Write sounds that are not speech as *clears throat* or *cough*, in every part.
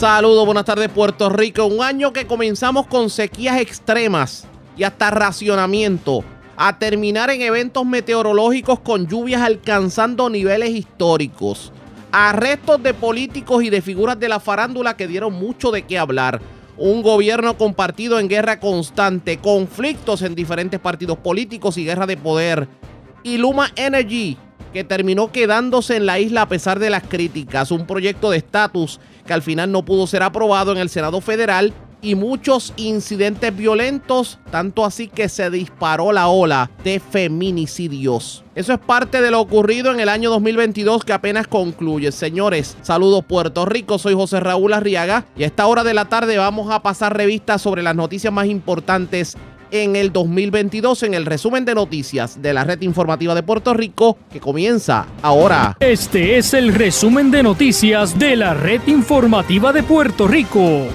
Saludos, buenas tardes Puerto Rico. Un año que comenzamos con sequías extremas y hasta racionamiento, a terminar en eventos meteorológicos con lluvias alcanzando niveles históricos, arrestos de políticos y de figuras de la farándula que dieron mucho de qué hablar, un gobierno compartido en guerra constante, conflictos en diferentes partidos políticos y guerra de poder, y Luma Energy que terminó quedándose en la isla a pesar de las críticas, un proyecto de estatus que al final no pudo ser aprobado en el Senado Federal y muchos incidentes violentos, tanto así que se disparó la ola de feminicidios. Eso es parte de lo ocurrido en el año 2022 que apenas concluye. Señores, saludos Puerto Rico, soy José Raúl Arriaga y a esta hora de la tarde vamos a pasar revistas sobre las noticias más importantes en el 2022 en el resumen de noticias de la red informativa de Puerto Rico que comienza ahora. Este es el resumen de noticias de la red informativa de Puerto Rico.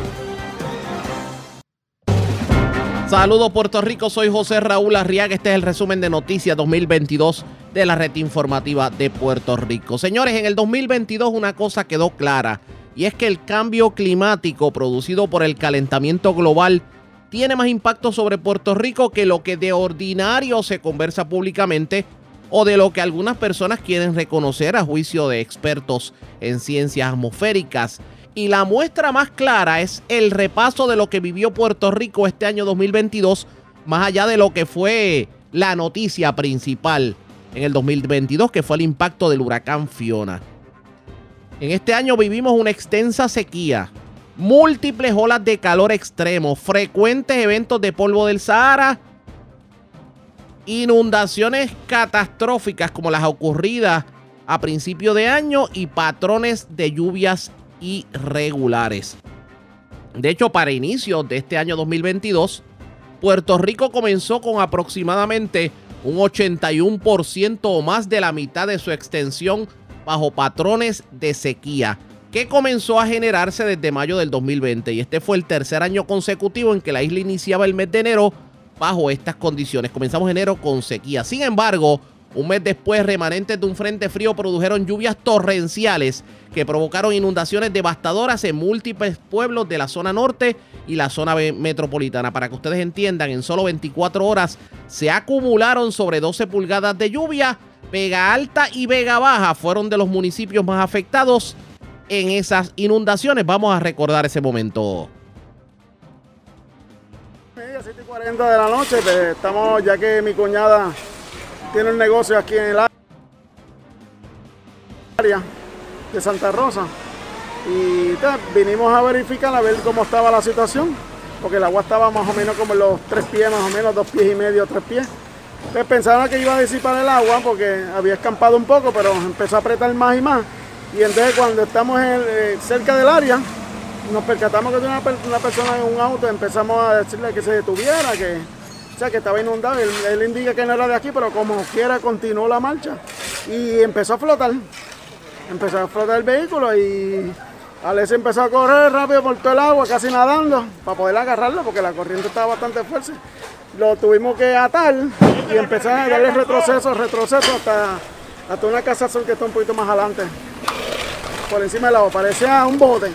Saludos Puerto Rico, soy José Raúl Arriaga, este es el resumen de noticias 2022 de la red informativa de Puerto Rico. Señores, en el 2022 una cosa quedó clara y es que el cambio climático producido por el calentamiento global tiene más impacto sobre Puerto Rico que lo que de ordinario se conversa públicamente o de lo que algunas personas quieren reconocer a juicio de expertos en ciencias atmosféricas. Y la muestra más clara es el repaso de lo que vivió Puerto Rico este año 2022, más allá de lo que fue la noticia principal en el 2022, que fue el impacto del huracán Fiona. En este año vivimos una extensa sequía, múltiples olas de calor extremo, frecuentes eventos de polvo del Sahara, inundaciones catastróficas como las ocurridas a principio de año y patrones de lluvias irregulares. De hecho, para inicios de este año 2022, Puerto Rico comenzó con aproximadamente un 81% o más de la mitad de su extensión bajo patrones de sequía que comenzó a generarse desde mayo del 2020 y este fue el tercer año consecutivo en que la isla iniciaba el mes de enero bajo estas condiciones. Comenzamos enero con sequía. Sin embargo, un mes después, remanentes de un frente frío produjeron lluvias torrenciales que provocaron inundaciones devastadoras en múltiples pueblos de la zona norte y la zona metropolitana. Para que ustedes entiendan, en solo 24 horas se acumularon sobre 12 pulgadas de lluvia. Vega Alta y Vega Baja fueron de los municipios más afectados en esas inundaciones. Vamos a recordar ese momento. 7 y 40 de la noche, pues, estamos ya que mi cuñada tiene un negocio aquí en el área de Santa Rosa y vinimos a verificar a ver cómo estaba la situación porque el agua estaba más o menos como los tres pies, más o menos dos pies y medio, tres pies. Entonces pensaron que iba a disipar el agua porque había escampado un poco, pero empezó a apretar más y más. Y entonces cuando estamos eh, cerca del área, nos percatamos que tenía una, persona en un auto, empezamos a decirle que se detuviera, que, sea, que estaba inundado. Él, indica que no era de aquí, pero como quiera continuó la marcha y empezó a flotar. Empezó a flotar el vehículo y Alex empezó a correr rápido por todo el agua, casi nadando, para poder agarrarlo, porque la corriente estaba bastante fuerte. Lo tuvimos que atar y empezar a darle retroceso, retroceso hasta, hasta una casa azul que está un poquito más adelante por encima del agua, parecía un bote,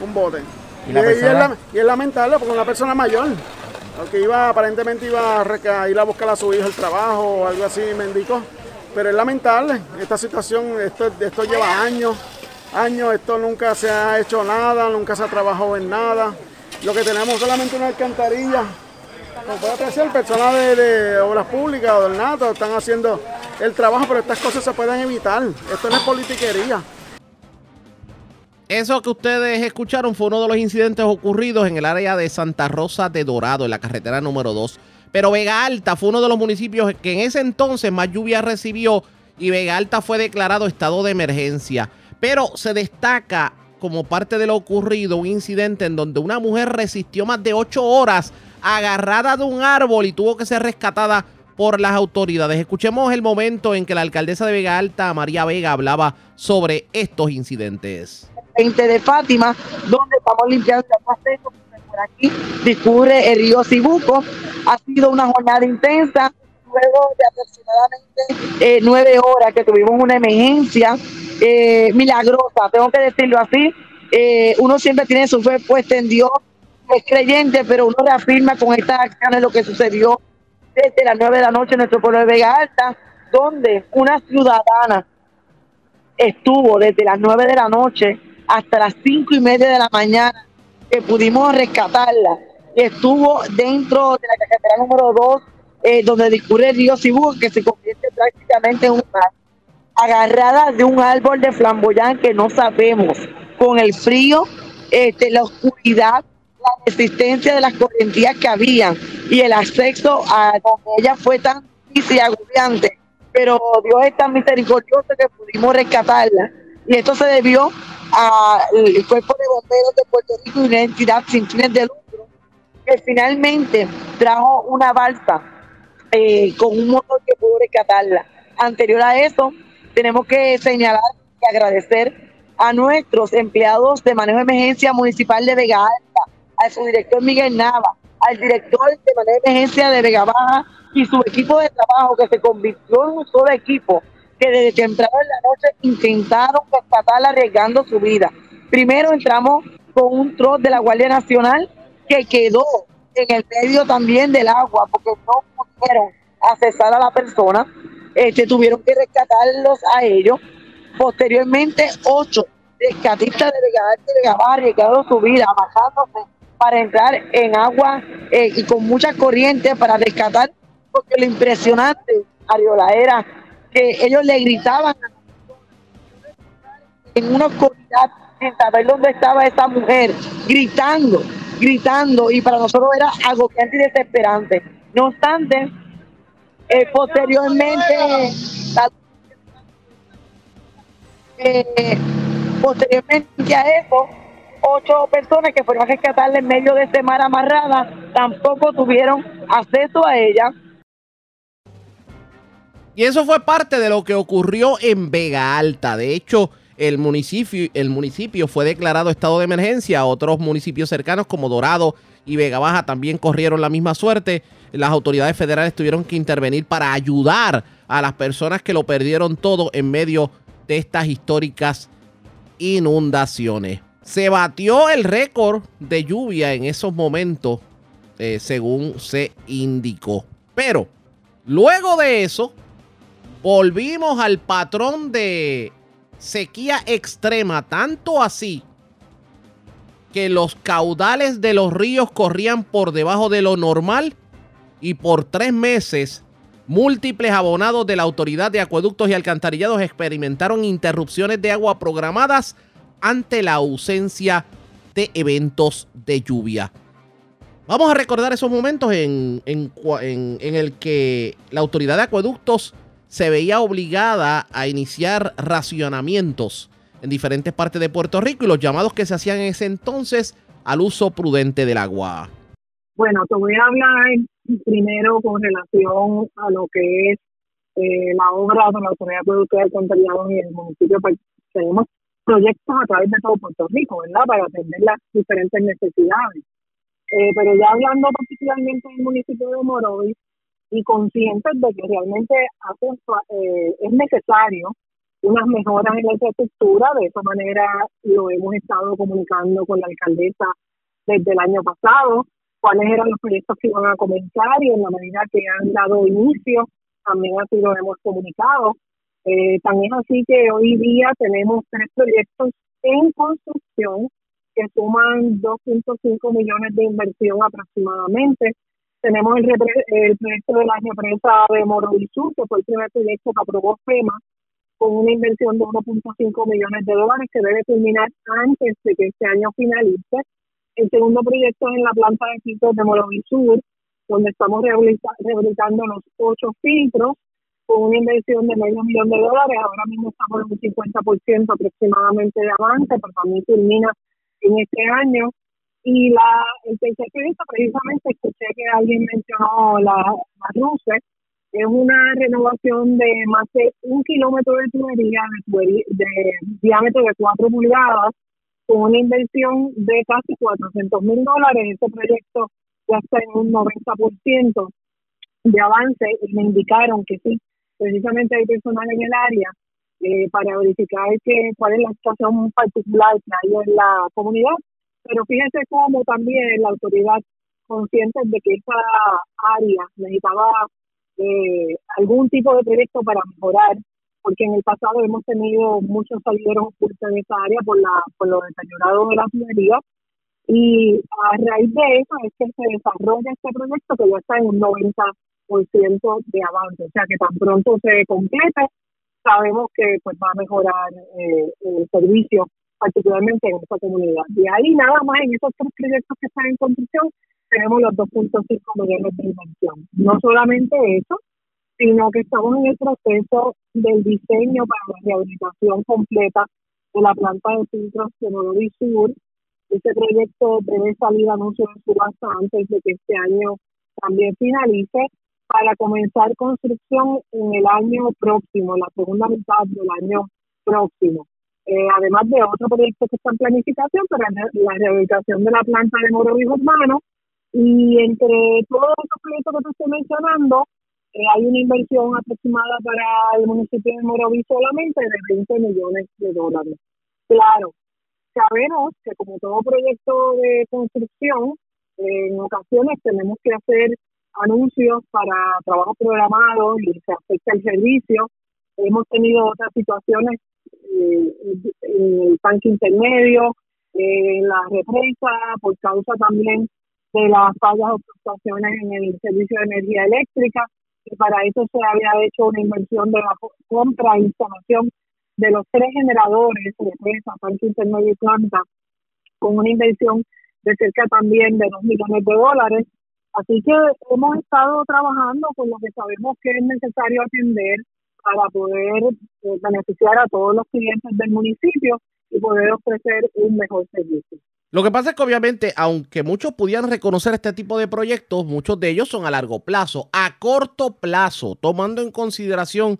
un bote. Y, es, lamentable porque una persona mayor, que iba, aparentemente iba a, ir a buscar a su hijo el trabajo o algo así, me indicó. Pero es lamentable, esta situación, esto, esto lleva años, años, esto nunca se ha hecho nada, nunca se ha trabajado en nada. Lo que tenemos solamente una alcantarilla. Como puede apreciar, personas de, de obras públicas o del NATO están haciendo el trabajo, pero estas cosas se pueden evitar. Esto no es politiquería. Eso que ustedes escucharon fue uno de los incidentes ocurridos en el área de Santa Rosa de Dorado, en la carretera número 2. Pero Vega Alta fue uno de los municipios que en ese entonces más lluvia recibió y Vega Alta fue declarado estado de emergencia. Pero se destaca como parte de lo ocurrido un incidente en donde una mujer resistió más de ocho horas agarrada de un árbol y tuvo que ser rescatada por las autoridades. Escuchemos el momento en que la alcaldesa de Vega Alta, María Vega, hablaba sobre estos incidentes de Fátima, donde estamos limpiando el por aquí discurre el río Cibuco. Ha sido una jornada intensa, luego de aproximadamente eh, nueve horas que tuvimos una emergencia eh, milagrosa, tengo que decirlo así, eh, uno siempre tiene su fe puesta en Dios, es creyente, pero uno reafirma con estas acciones lo que sucedió desde las nueve de la noche en nuestro pueblo de Vega Alta, donde una ciudadana estuvo desde las nueve de la noche hasta las cinco y media de la mañana, que pudimos rescatarla, estuvo dentro de la carretera número dos, eh, donde discurre el río Cibú, que se convierte prácticamente en un mar, agarrada de un árbol de flamboyán que no sabemos, con el frío, este, la oscuridad, la resistencia de las correntías que habían y el acceso a donde ella fue tan difícil y agobiante. Pero Dios es tan misericordioso que pudimos rescatarla. Y esto se debió al Cuerpo de Bomberos de Puerto Rico y una entidad sin fines de lucro que finalmente trajo una balsa eh, con un motor que pudo rescatarla. Anterior a eso, tenemos que señalar y agradecer a nuestros empleados de manejo de emergencia municipal de Vega Alta, al su director Miguel Nava, al director de manejo de emergencia de Vega Baja y su equipo de trabajo que se convirtió en un solo equipo que desde temprano en la noche intentaron rescatarla arriesgando su vida. Primero entramos con un troz de la Guardia Nacional que quedó en el medio también del agua porque no pudieron accesar a la persona, este, tuvieron que rescatarlos a ellos. Posteriormente, ocho rescatistas de arriesgaron su vida, bajándose para entrar en agua eh, y con mucha corriente para rescatar, porque lo impresionante, Ariola, era ellos le gritaban en una oscuridad sin saber dónde estaba esa mujer, gritando, gritando, y para nosotros era agobiante y desesperante. No obstante, eh, posteriormente, eh, posteriormente a eso, ocho personas que fueron a rescatarla en medio de ese mar amarrada tampoco tuvieron acceso a ella. Y eso fue parte de lo que ocurrió en Vega Alta. De hecho, el municipio, el municipio fue declarado estado de emergencia. Otros municipios cercanos como Dorado y Vega Baja también corrieron la misma suerte. Las autoridades federales tuvieron que intervenir para ayudar a las personas que lo perdieron todo en medio de estas históricas inundaciones. Se batió el récord de lluvia en esos momentos, eh, según se indicó. Pero luego de eso, volvimos al patrón de sequía extrema, tanto así que los caudales de los ríos corrían por debajo de lo normal y por tres meses múltiples abonados de la Autoridad de Acueductos y Alcantarillados experimentaron interrupciones de agua programadas ante la ausencia de eventos de lluvia. Vamos a recordar esos momentos en, en, el que la autoridad de acueductos se veía obligada a iniciar racionamientos en diferentes partes de Puerto Rico y los llamados que se hacían en ese entonces al uso prudente del agua. Bueno, te voy a hablar primero con relación a lo que es eh, la obra de la Autoridad de Acueductos y en el municipio. Pues, tenemos proyectos a través de todo Puerto Rico, ¿verdad? Para atender las diferentes necesidades. Eh, pero ya hablando particularmente del municipio de Morovis y conscientes de que realmente eh, es necesario unas mejoras en la infraestructura, de esa manera lo hemos estado comunicando con la alcaldesa desde el año pasado, cuáles eran los proyectos que iban a comenzar y en la medida que han dado inicio, también así lo hemos comunicado. Eh, también así que hoy día tenemos tres proyectos en construcción que suman 2.5 millones de inversión aproximadamente. Tenemos el, el proyecto de la represa de Sur, que fue el primer proyecto que aprobó FEMA, con una inversión de 1.5 millones de dólares que debe terminar antes de que este año finalice. El segundo proyecto es en la planta de filtros de Sur, donde estamos rehabilitando los ocho filtros con una inversión de medio millón de dólares. Ahora mismo estamos en un 50% aproximadamente de avance, pero también termina en este año. Y la, el tercer proyecto, precisamente, escuché que alguien mencionó la, la es una renovación de más de un kilómetro de tubería de, de diámetro de 4 pulgadas, con una inversión de casi 400 mil dólares. Este proyecto ya está en un 90% de avance y me indicaron que sí, precisamente hay personal en el área eh, para verificar que, cuál es la situación particular que hay en la comunidad. Pero fíjense cómo también la autoridad consciente de que esa área necesitaba eh, algún tipo de proyecto para mejorar, porque en el pasado hemos tenido muchos salideros ocultos en esa área por, la, por lo deteriorado de la minería. Y a raíz de eso es que se desarrolla este proyecto que ya está en un 90% de avance. O sea que tan pronto se complete, sabemos que pues va a mejorar eh, el servicio, particularmente en esta comunidad. De ahí nada más en esos tres proyectos que están en construcción, tenemos los 2.5 millones de inversión. No solamente eso, sino que estamos en el proceso del diseño para la rehabilitación completa de la planta de filtros de Nuevo Sur. Este proyecto debe salir anuncio de subasta antes de que este año también finalice para comenzar construcción en el año próximo, la segunda mitad del año próximo. Eh, además de otros proyectos que están en planificación para la rehabilitación de la planta de Morovis Urbano, y entre todos esos proyectos que te estoy mencionando, eh, hay una inversión aproximada para el municipio de Moroví solamente de 20 millones de dólares. Claro, sabemos que como todo proyecto de construcción, en ocasiones tenemos que hacer anuncios para trabajos programados y se afecta el servicio. Hemos tenido otras situaciones eh, en el tanque intermedio, en la represa, por causa también de las fallas o fluctuaciones en el servicio de energía eléctrica y para eso se había hecho una inversión de la compra e instalación de los tres generadores de presa, parque intermedio y planta, con una inversión de cerca también de dos millones de dólares. Así que hemos estado trabajando con lo que sabemos que es necesario atender para poder eh, beneficiar a todos los clientes del municipio y poder ofrecer un mejor servicio. Lo que pasa es que obviamente, aunque muchos pudieran reconocer este tipo de proyectos, muchos de ellos son a largo plazo, a corto plazo, tomando en consideración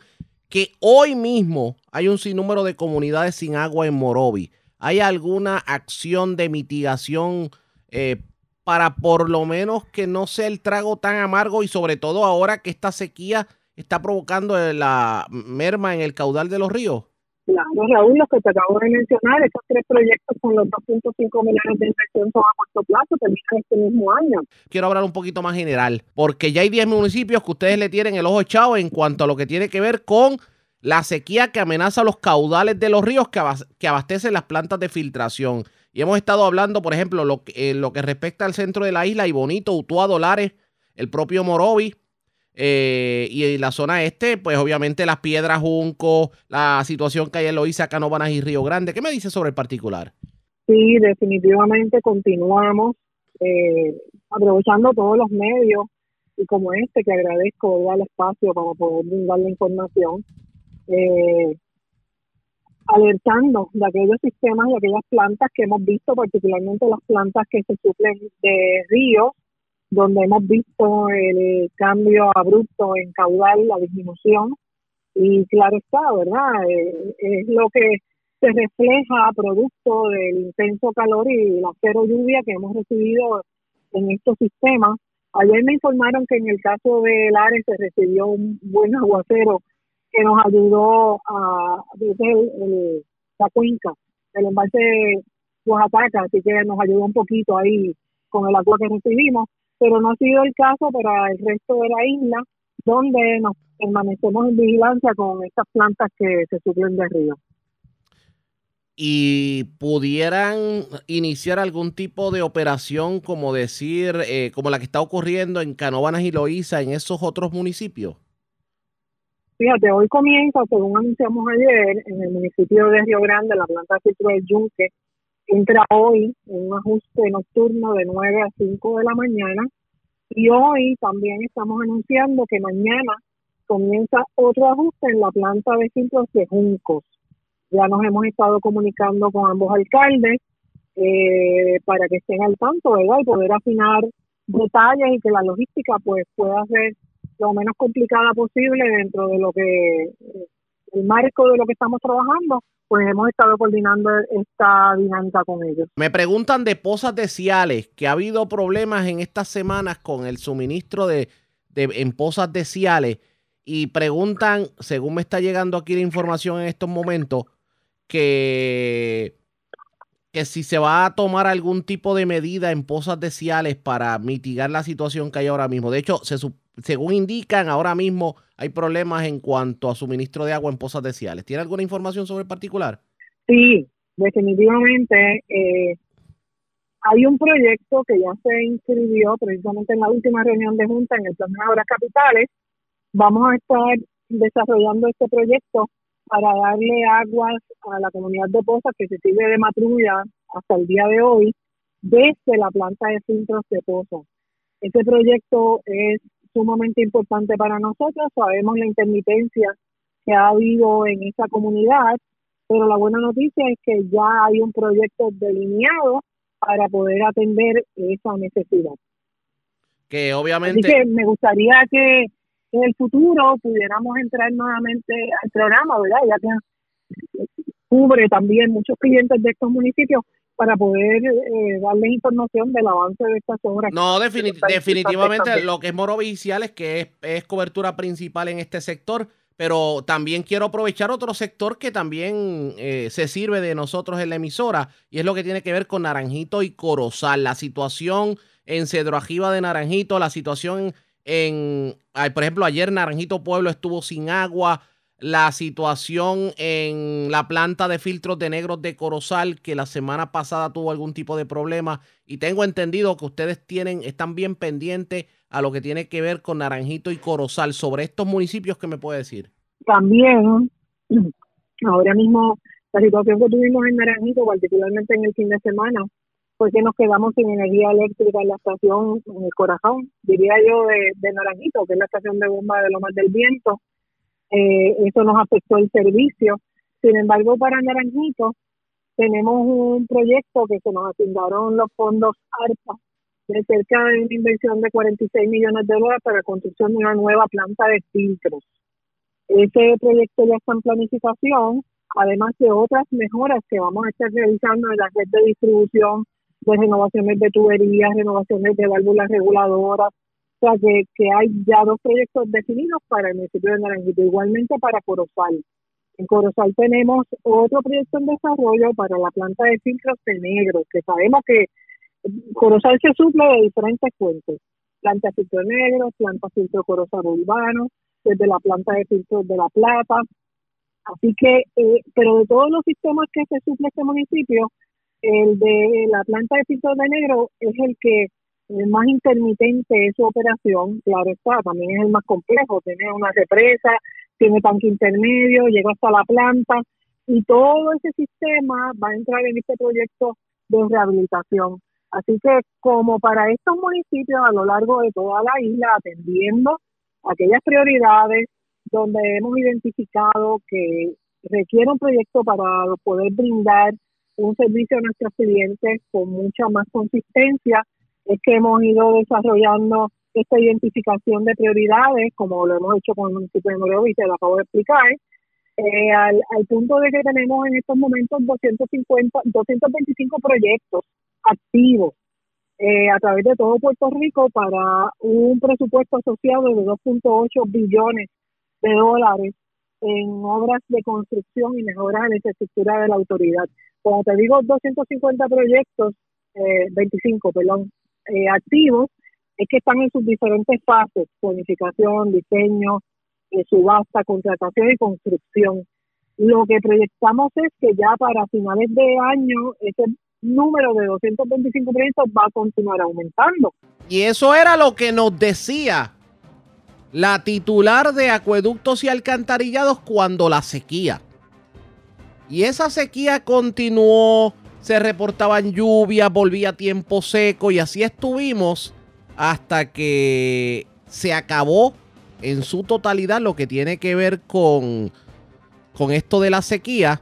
que hoy mismo hay un sinnúmero de comunidades sin agua en Morovi. ¿Hay alguna acción de mitigación eh, para por lo menos que no sea el trago tan amargo y sobre todo ahora que esta sequía está provocando la merma en el caudal de los ríos? Claro, Raúl, los que te acabo de mencionar, estos tres proyectos con los 2.5 millones de inversión son a corto plazo, terminan este mismo año. Quiero hablar un poquito más general, porque ya hay 10 municipios que ustedes le tienen el ojo echado en cuanto a lo que tiene que ver con la sequía que amenaza los caudales de los ríos que, abastecen las plantas de filtración. Y hemos estado hablando, por ejemplo, lo que, lo que respecta al centro de la isla, y Bonito, Utuado, Lares, el propio Morovi, eh, y en la zona este, pues obviamente las piedras Junco, la situación que hay en Loíza, Canóvanas y Río Grande. ¿Qué me dice sobre el particular? Sí, definitivamente continuamos eh, aprovechando todos los medios y como este que agradezco el espacio para poder brindar la información, eh, alertando de aquellos sistemas y aquellas plantas que hemos visto, particularmente las plantas que se suplen de ríos donde hemos visto el cambio abrupto en caudal, la disminución, y claro está, ¿verdad? Eh, es lo que se refleja producto del intenso calor y la cero lluvia que hemos recibido en estos sistemas. Ayer me informaron que en el caso de Lares se recibió un buen aguacero que nos ayudó a desde el, la cuenca del embalse Oaxaca, así que nos ayudó un poquito ahí con el agua que recibimos pero no ha sido el caso para el resto de la isla, donde nos permanecemos en vigilancia con estas plantas que se suplen de río. ¿Y pudieran iniciar algún tipo de operación, como decir, eh, como la que está ocurriendo en Canovanas y Loíza, en esos otros municipios? Fíjate, hoy comienza, según anunciamos ayer, en el municipio de Río Grande, la planta de filtro del Yunque, entra hoy en un ajuste nocturno de 9 a 5 de la mañana y hoy también estamos anunciando que mañana comienza otro ajuste en la planta de filtros de Juncos. Ya nos hemos estado comunicando con ambos alcaldes eh, para que estén al tanto, ¿verdad? Y poder afinar detalles y que la logística pues pueda ser lo menos complicada posible dentro de lo que el marco de lo que estamos trabajando pues hemos estado coordinando esta dinámica con ellos. Me preguntan de pozas de Ciales, que ha habido problemas en estas semanas con el suministro de, de en pozas de Ciales y preguntan, según me está llegando aquí la información en estos momentos, que, que si se va a tomar algún tipo de medida en pozas de Ciales para mitigar la situación que hay ahora mismo. De hecho, según indican, ahora mismo hay problemas en cuanto a suministro de agua en pozas de Ciales. ¿Tiene alguna información sobre el particular? Sí, definitivamente. Eh, hay un proyecto que ya se inscribió precisamente en la última reunión de Junta en el Plan de Obras Capitales. Vamos a estar desarrollando este proyecto para darle aguas a la comunidad de Pozas que se sirve de matrulla hasta el día de hoy desde la planta de filtros de Pozas. Este proyecto es sumamente importante para nosotros, sabemos la intermitencia que ha habido en esa comunidad, pero la buena noticia es que ya hay un proyecto delineado para poder atender esa necesidad. Que obviamente... Así que me gustaría que en el futuro pudiéramos entrar nuevamente al programa, ¿verdad? Ya que cubre también muchos clientes de estos municipios para poder eh, darles información del avance de estas obras. No, definitivamente lo que es Morovicial es que es, cobertura principal en este sector, pero también quiero aprovechar otro sector que también eh, se sirve de nosotros en la emisora y es lo que tiene que ver con Naranjito y Corozal, la situación en Cedro Ajiva de Naranjito, la situación en, por ejemplo, ayer Naranjito Pueblo estuvo sin agua, la situación en la planta de filtros de negros de Corozal, que la semana pasada tuvo algún tipo de problema. Y tengo entendido que ustedes tienen, están bien pendientes a lo que tiene que ver con Naranjito y Corozal. Sobre estos municipios, ¿qué me puede decir? También, *clears throat* ahora mismo, la situación que tuvimos en Naranjito, particularmente en el fin de semana, fue que nos quedamos sin energía eléctrica en la estación, en el corazón, diría yo, de, Naranjito, que es la estación de bomba de Lomas del Viento. Eh, eso nos afectó el servicio. Sin embargo, para Naranjito tenemos un proyecto que se nos asignaron los fondos ARPA de cerca de una inversión de 46 millones de dólares para la construcción de una nueva planta de filtros. Ese proyecto ya está en planificación, además de otras mejoras que vamos a estar realizando en la red de distribución de renovaciones de tuberías, renovaciones de válvulas reguladoras. O sea, que, que hay ya dos proyectos definidos para el municipio de Naranjito, igualmente para Corozal. En Corozal tenemos otro proyecto en desarrollo para la planta de filtros de negro, que sabemos que Corozal se suple de diferentes fuentes. Planta de filtro negro, planta de filtro Corozal urbano, desde la planta de filtros de La Plata. Así que, eh, pero de todos los sistemas que se suple este municipio, el de la planta de filtro de negro es el que es más intermitente es su operación, claro está, también es el más complejo, tiene una represa, tiene tanque intermedio, llega hasta la planta y todo ese sistema va a entrar en este proyecto de rehabilitación. Así que como para estos municipios a lo largo de toda la isla, atendiendo aquellas prioridades donde hemos identificado que requiere un proyecto para poder brindar un servicio a nuestros clientes con mucha más consistencia, es que hemos ido desarrollando esta identificación de prioridades, como lo hemos hecho con el municipio de Moreo y se lo acabo de explicar, eh, al, punto de que tenemos en estos momentos 250, 225 proyectos activos eh, a través de todo Puerto Rico para un presupuesto asociado de 2.8 billones de dólares en obras de construcción y mejoras en la infraestructura de la autoridad. Como te digo, 250 proyectos, eh, 25, perdón, eh, activos, es que están en sus diferentes fases, planificación, diseño, eh, subasta, contratación y construcción. Lo que proyectamos es que ya para finales de año ese número de 225 proyectos va a continuar aumentando. Y eso era lo que nos decía la titular de acueductos y alcantarillados cuando la sequía. Y esa sequía continuó, se reportaban lluvias, volvía tiempo seco y así estuvimos hasta que se acabó en su totalidad lo que tiene que ver con, con esto de la sequía,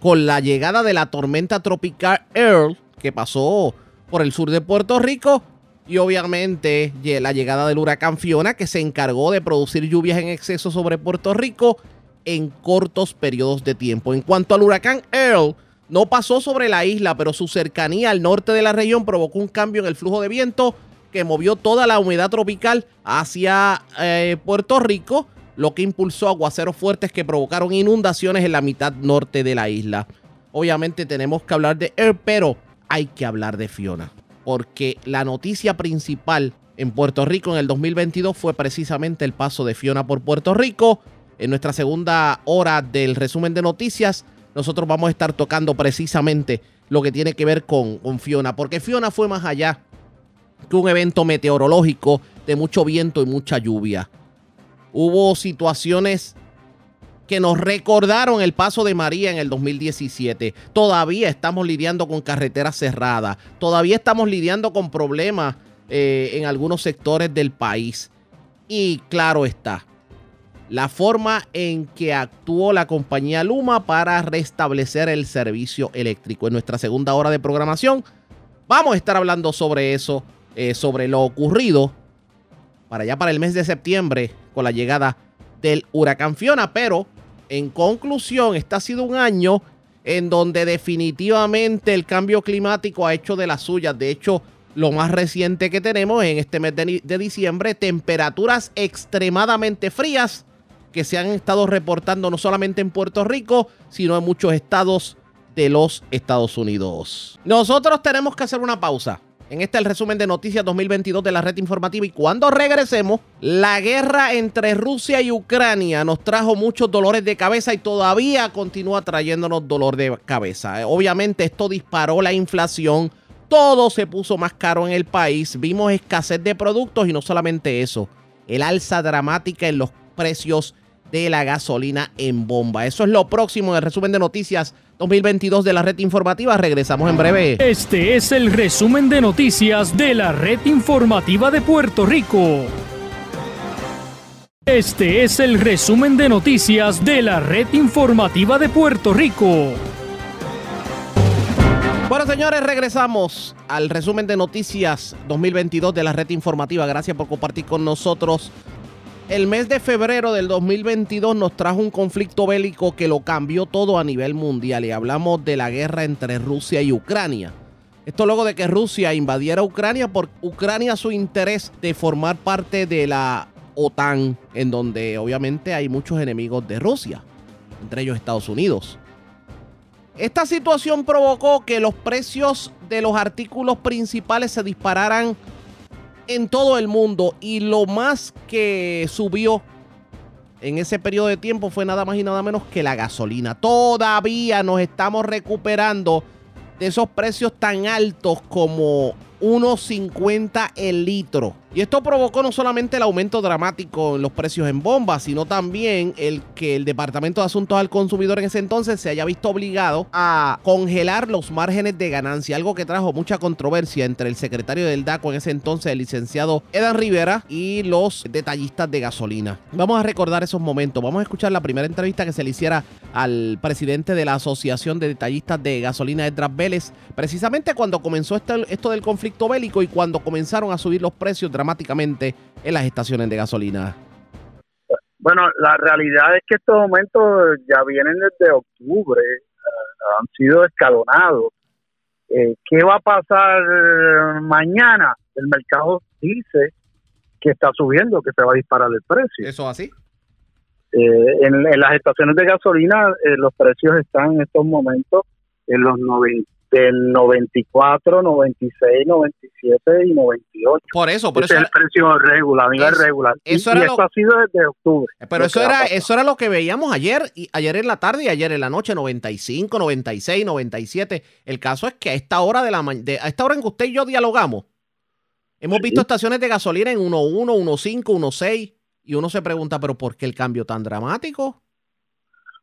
con la llegada de la tormenta tropical Earl que pasó por el sur de Puerto Rico y obviamente la llegada del huracán Fiona que se encargó de producir lluvias en exceso sobre Puerto Rico en cortos periodos de tiempo. En cuanto al huracán Earl, no pasó sobre la isla, pero su cercanía al norte de la región provocó un cambio en el flujo de viento que movió toda la humedad tropical hacia eh, Puerto Rico, lo que impulsó aguaceros fuertes que provocaron inundaciones en la mitad norte de la isla. Obviamente tenemos que hablar de Air, pero hay que hablar de Fiona, porque la noticia principal en Puerto Rico en el 2022 fue precisamente el paso de Fiona por Puerto Rico. En nuestra segunda hora del resumen de noticias, nosotros vamos a estar tocando precisamente lo que tiene que ver con, Fiona, porque Fiona fue más allá que un evento meteorológico de mucho viento y mucha lluvia. Hubo situaciones que nos recordaron el paso de María en el 2017. Todavía estamos lidiando con carreteras cerradas. Todavía estamos lidiando con problemas eh, en algunos sectores del país. Y claro está, la forma en que actuó la compañía Luma para restablecer el servicio eléctrico. En nuestra segunda hora de programación vamos a estar hablando sobre eso, eh, sobre lo ocurrido para allá para el mes de septiembre con la llegada del huracán Fiona. Pero en conclusión, este ha sido un año en donde definitivamente el cambio climático ha hecho de las suyas. De hecho, lo más reciente que tenemos en este mes de, de diciembre, temperaturas extremadamente frías que se han estado reportando no solamente en Puerto Rico, sino en muchos estados de los Estados Unidos. Nosotros tenemos que hacer una pausa. En este el resumen de noticias 2022 de la red informativa y cuando regresemos, la guerra entre Rusia y Ucrania nos trajo muchos dolores de cabeza y todavía continúa trayéndonos dolor de cabeza. Obviamente esto disparó la inflación, todo se puso más caro en el país, vimos escasez de productos y no solamente eso, el alza dramática en los precios de la gasolina en bomba. Eso es lo próximo en el resumen de noticias 2022 de la red informativa. Regresamos en breve. Este es el resumen de noticias de la red informativa de Puerto Rico. Este es el resumen de noticias de la red informativa de Puerto Rico. Bueno, señores, regresamos al resumen de noticias 2022 de la red informativa. Gracias por compartir con nosotros el mes de febrero del 2022 nos trajo un conflicto bélico que lo cambió todo a nivel mundial y hablamos de la guerra entre Rusia y Ucrania. Esto luego de que Rusia invadiera Ucrania por Ucrania su interés de formar parte de la OTAN, en donde obviamente hay muchos enemigos de Rusia, entre ellos Estados Unidos. Esta situación provocó que los precios de los artículos principales se dispararan en todo el mundo y lo más que subió en ese periodo de tiempo fue nada más y nada menos que la gasolina. Todavía nos estamos recuperando de esos precios tan altos como 1.50 el litro. Y esto provocó no solamente el aumento dramático en los precios en bombas, sino también el que el Departamento de Asuntos al Consumidor en ese entonces se haya visto obligado a congelar los márgenes de ganancia, algo que trajo mucha controversia entre el secretario del DACO en ese entonces, el licenciado Edan Rivera, y los detallistas de gasolina. Vamos a recordar esos momentos. Vamos a escuchar la primera entrevista que se le hiciera al presidente de la Asociación de Detallistas de Gasolina, Edras Vélez, precisamente cuando comenzó esto, esto del conflicto bélico y cuando comenzaron a subir los precios dramáticamente en las estaciones de gasolina? Bueno, la realidad es que estos aumentos ya vienen desde octubre, uh, han sido escalonados. Eh, ¿Qué va a pasar mañana? El mercado dice que está subiendo, que se va a disparar el precio. ¿Eso así? Eh, en, en, las estaciones de gasolina eh, los precios están en estos momentos en los 90 del 94, 96, 97 y 98. Por eso, por Ese eso. es el precio regular, a nivel Eso- regular. eso y era y esto lo- ha sido desde octubre. Pero lo eso era, eso era lo que veíamos ayer, y ayer en la tarde y ayer en la noche, 95, 96, 97. El caso es que a esta hora de la de, a esta hora en que usted y yo dialogamos, hemos Sí. visto estaciones de gasolina en 1.1, 1.5, 1.6, y uno se pregunta, pero ¿por qué el cambio tan dramático?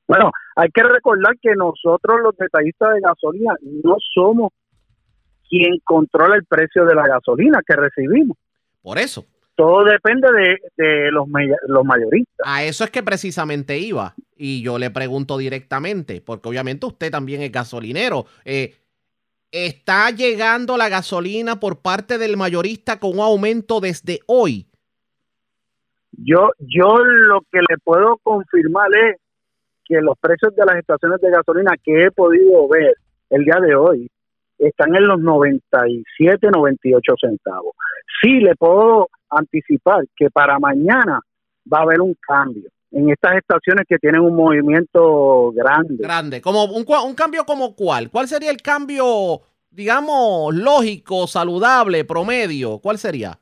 Bueno, hay que recordar que nosotros los detallistas de gasolina no somos quien controla el precio de la gasolina que recibimos. Por eso. Todo depende de, de los, mayoristas. A eso es que precisamente iba. Y yo le pregunto directamente, porque obviamente usted también es gasolinero. Eh, ¿Está llegando la gasolina por parte del mayorista con un aumento desde hoy? Yo, yo lo que le puedo confirmar es que los precios de las estaciones de gasolina que he podido ver el día de hoy están en los 97, 98 centavos. Sí le puedo anticipar que para mañana va a haber un cambio en estas estaciones que tienen un movimiento grande. Grande. Como un, un cambio como cuál? ¿Cuál sería el cambio, digamos, lógico, saludable, promedio? ¿Cuál sería?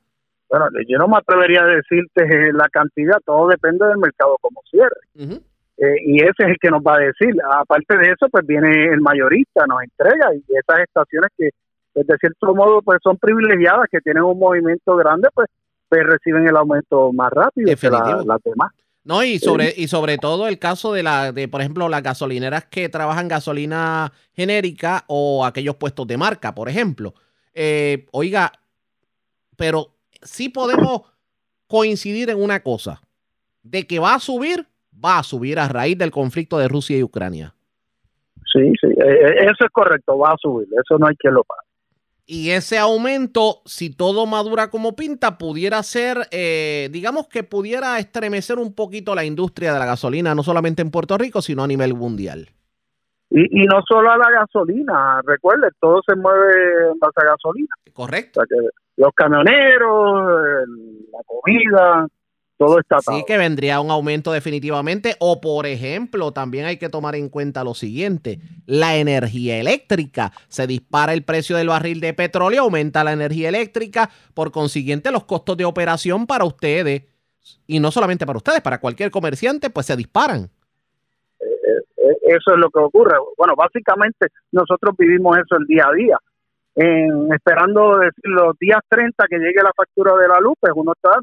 Bueno, yo no me atrevería a decirte la cantidad, todo depende del mercado como cierre. Eh, y ese es el que nos va a decir. Aparte de eso, pues viene el mayorista, nos entrega y esas estaciones que, pues, de cierto modo, pues son privilegiadas, que tienen un movimiento grande, pues, pues reciben el aumento más rápido que las demás. No, y sobre, y sobre todo el caso de la, de, por ejemplo, las gasolineras que trabajan gasolina genérica o aquellos puestos de marca, por ejemplo. Eh, oiga, pero sí podemos coincidir en una cosa, de que va a subir, va a subir a raíz del conflicto de Rusia y Ucrania. Sí, sí, eh, eh, eso es correcto, va a subir, eso no hay que lo pague. Y ese aumento, si todo madura como pinta, pudiera ser, eh, digamos que pudiera estremecer un poquito la industria de la gasolina, no solamente en Puerto Rico, sino a nivel mundial. Y, no solo a la gasolina, recuerde, todo se mueve en base a gasolina. Correcto. los camioneros, la comida, todo está Sí que vendría un aumento definitivamente. O por ejemplo, también hay que tomar en cuenta lo siguiente, la energía eléctrica. Se dispara el precio del barril de petróleo, aumenta la energía eléctrica, por consiguiente los costos de operación para ustedes, y no solamente para ustedes, para cualquier comerciante, pues se disparan. Eh, eh, eso es lo que ocurre. Bueno, básicamente nosotros vivimos eso el día a día. En, esperando decir, los días 30 que llegue la factura de la luz, pues uno está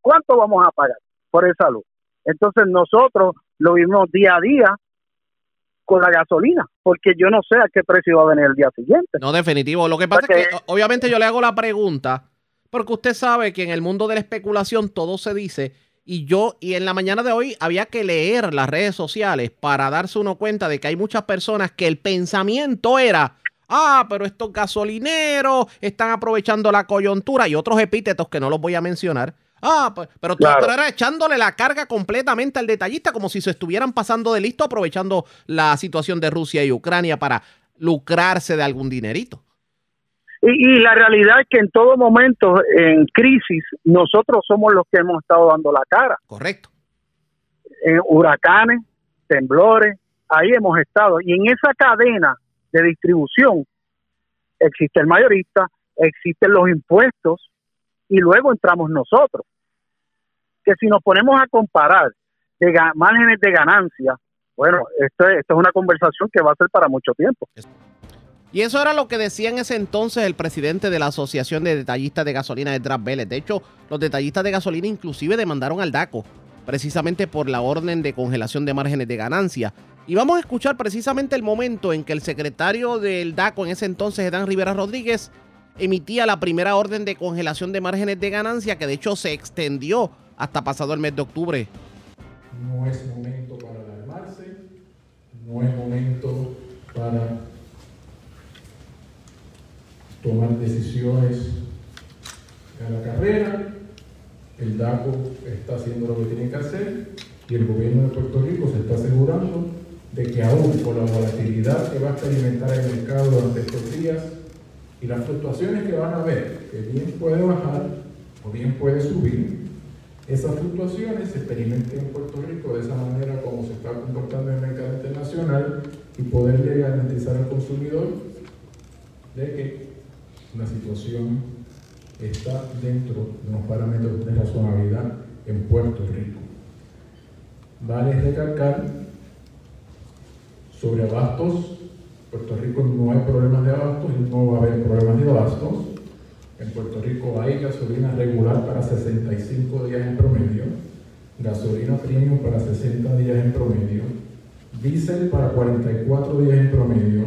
¿cuánto vamos a pagar por esa luz? Entonces nosotros lo vimos día a día con la gasolina, porque yo no sé a qué precio va a venir el día siguiente. No, definitivo. Lo que pasa es que obviamente yo le hago la pregunta, porque usted sabe que en el mundo de la especulación todo se dice, y yo, y en la mañana de hoy había que leer las redes sociales para darse uno cuenta de que hay muchas personas que el pensamiento era, ah, pero estos gasolineros están aprovechando la coyuntura y otros epítetos que no los voy a mencionar Ah, pues, pero tú era echándole la carga completamente al detallista como si se estuvieran pasando de listo aprovechando la situación de Rusia y Ucrania para lucrarse de algún dinerito. Y, la realidad es que en todo momento, en crisis, nosotros somos los que hemos estado dando la cara. Correcto. En huracanes, temblores, ahí hemos estado. Y en esa cadena de distribución existe el mayorista, existen los impuestos y luego entramos nosotros que si nos ponemos a comparar de márgenes de ganancia, bueno, esto, esto es una conversación que va a ser para mucho tiempo. Y eso era lo que decía en ese entonces el presidente de la Asociación de Detallistas de Gasolina, de Vélez. De hecho, los detallistas de gasolina inclusive demandaron al DACO, precisamente por la orden de congelación de márgenes de ganancia. Y vamos a escuchar precisamente el momento en que el secretario del DACO en ese entonces, Edán Rivera Rodríguez, emitía la primera orden de congelación de márgenes de ganancia, que de hecho se extendió hasta pasado el mes de octubre. No es momento para alarmarse, no es momento para tomar decisiones a la carrera. El DACO está haciendo lo que tiene que hacer y el gobierno de Puerto Rico se está asegurando de que aún con la volatilidad que va a experimentar el mercado durante estos días y las fluctuaciones que van a haber, que bien puede bajar o bien puede subir, esas fluctuaciones se experimenten en Puerto Rico de esa manera como se está comportando en el mercado internacional y poderle garantizar al consumidor de que la situación está dentro de unos parámetros de razonabilidad en Puerto Rico. Vale recalcar sobre abastos, Puerto Rico no hay problemas de abastos y no va a haber problemas de abastos en Puerto Rico hay gasolina regular para 65 días en promedio, gasolina premium para 60 días en promedio, diésel para 44 días en promedio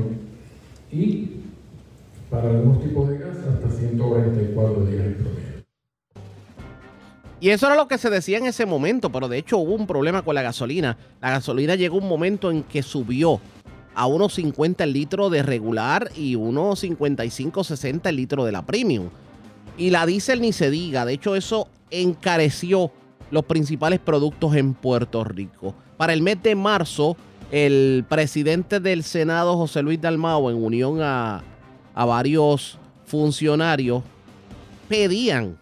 y para algunos tipos de gas hasta 144 días en promedio. Y eso era lo que se decía en ese momento, pero de hecho hubo un problema con la gasolina. La gasolina llegó un momento en que subió a unos 50 el litro de regular y unos 55, 60 el litro de la premium. Y la diésel ni se diga. De hecho, eso encareció los principales productos en Puerto Rico. Para el mes de marzo, el presidente del Senado, José Luis Dalmao, en unión a a varios funcionarios, pedían,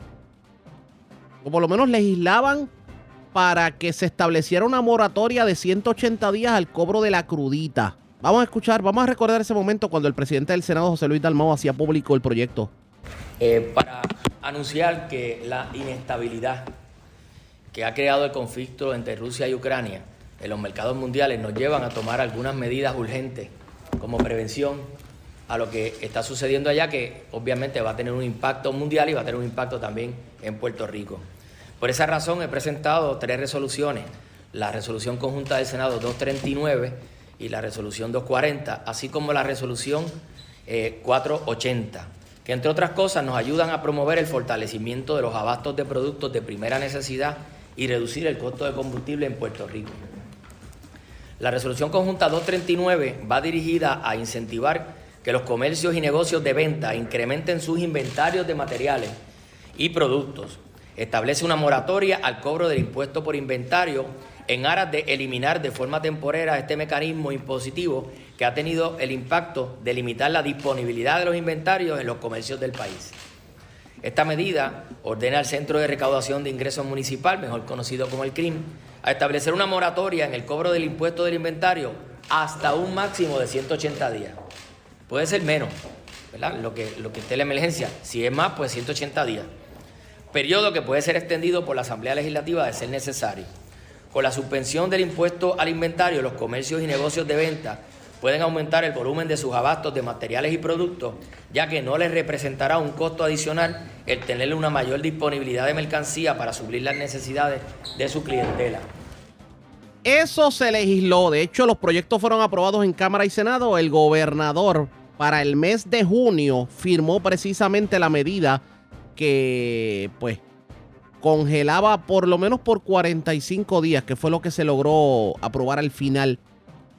o por lo menos legislaban para que se estableciera una moratoria de 180 días al cobro de la crudita. Vamos a escuchar, vamos a recordar ese momento cuando el presidente del Senado, José Luis Dalmau, hacía público el proyecto. Eh, para anunciar que la inestabilidad que ha creado el conflicto entre Rusia y Ucrania en los mercados mundiales nos llevan a tomar algunas medidas urgentes como prevención a lo que está sucediendo allá, que obviamente va a tener un impacto mundial y va a tener un impacto también en Puerto Rico. Por esa razón he presentado tres resoluciones, la resolución conjunta del Senado 239 y la resolución 240, así como la resolución 480, eh, que entre otras cosas nos ayudan a promover el fortalecimiento de los abastos de productos de primera necesidad y reducir el costo de combustible en Puerto Rico. La resolución conjunta 239 va dirigida a incentivar que los comercios y negocios de venta incrementen sus inventarios de materiales y productos establece una moratoria al cobro del impuesto por inventario en aras de eliminar de forma temporera este mecanismo impositivo que ha tenido el impacto de limitar la disponibilidad de los inventarios en los comercios del país. Esta medida ordena al Centro de Recaudación de Ingresos Municipal, mejor conocido como el CRIM, a establecer una moratoria en el cobro del impuesto del inventario hasta un máximo de 180 días. Puede ser menos, ¿verdad? Lo que, lo que esté la emergencia. Si es más, pues 180 días periodo que puede ser extendido por la Asamblea Legislativa de ser necesario. Con la suspensión del impuesto al inventario, los comercios y negocios de venta pueden aumentar el volumen de sus abastos de materiales y productos, ya que no les representará un costo adicional el tener una mayor disponibilidad de mercancía para suplir las necesidades de su clientela. Eso se legisló, de hecho los proyectos fueron aprobados en Cámara y Senado, el gobernador para el mes de junio firmó precisamente la medida que pues congelaba por lo menos por 45 días, que fue lo que se logró aprobar al final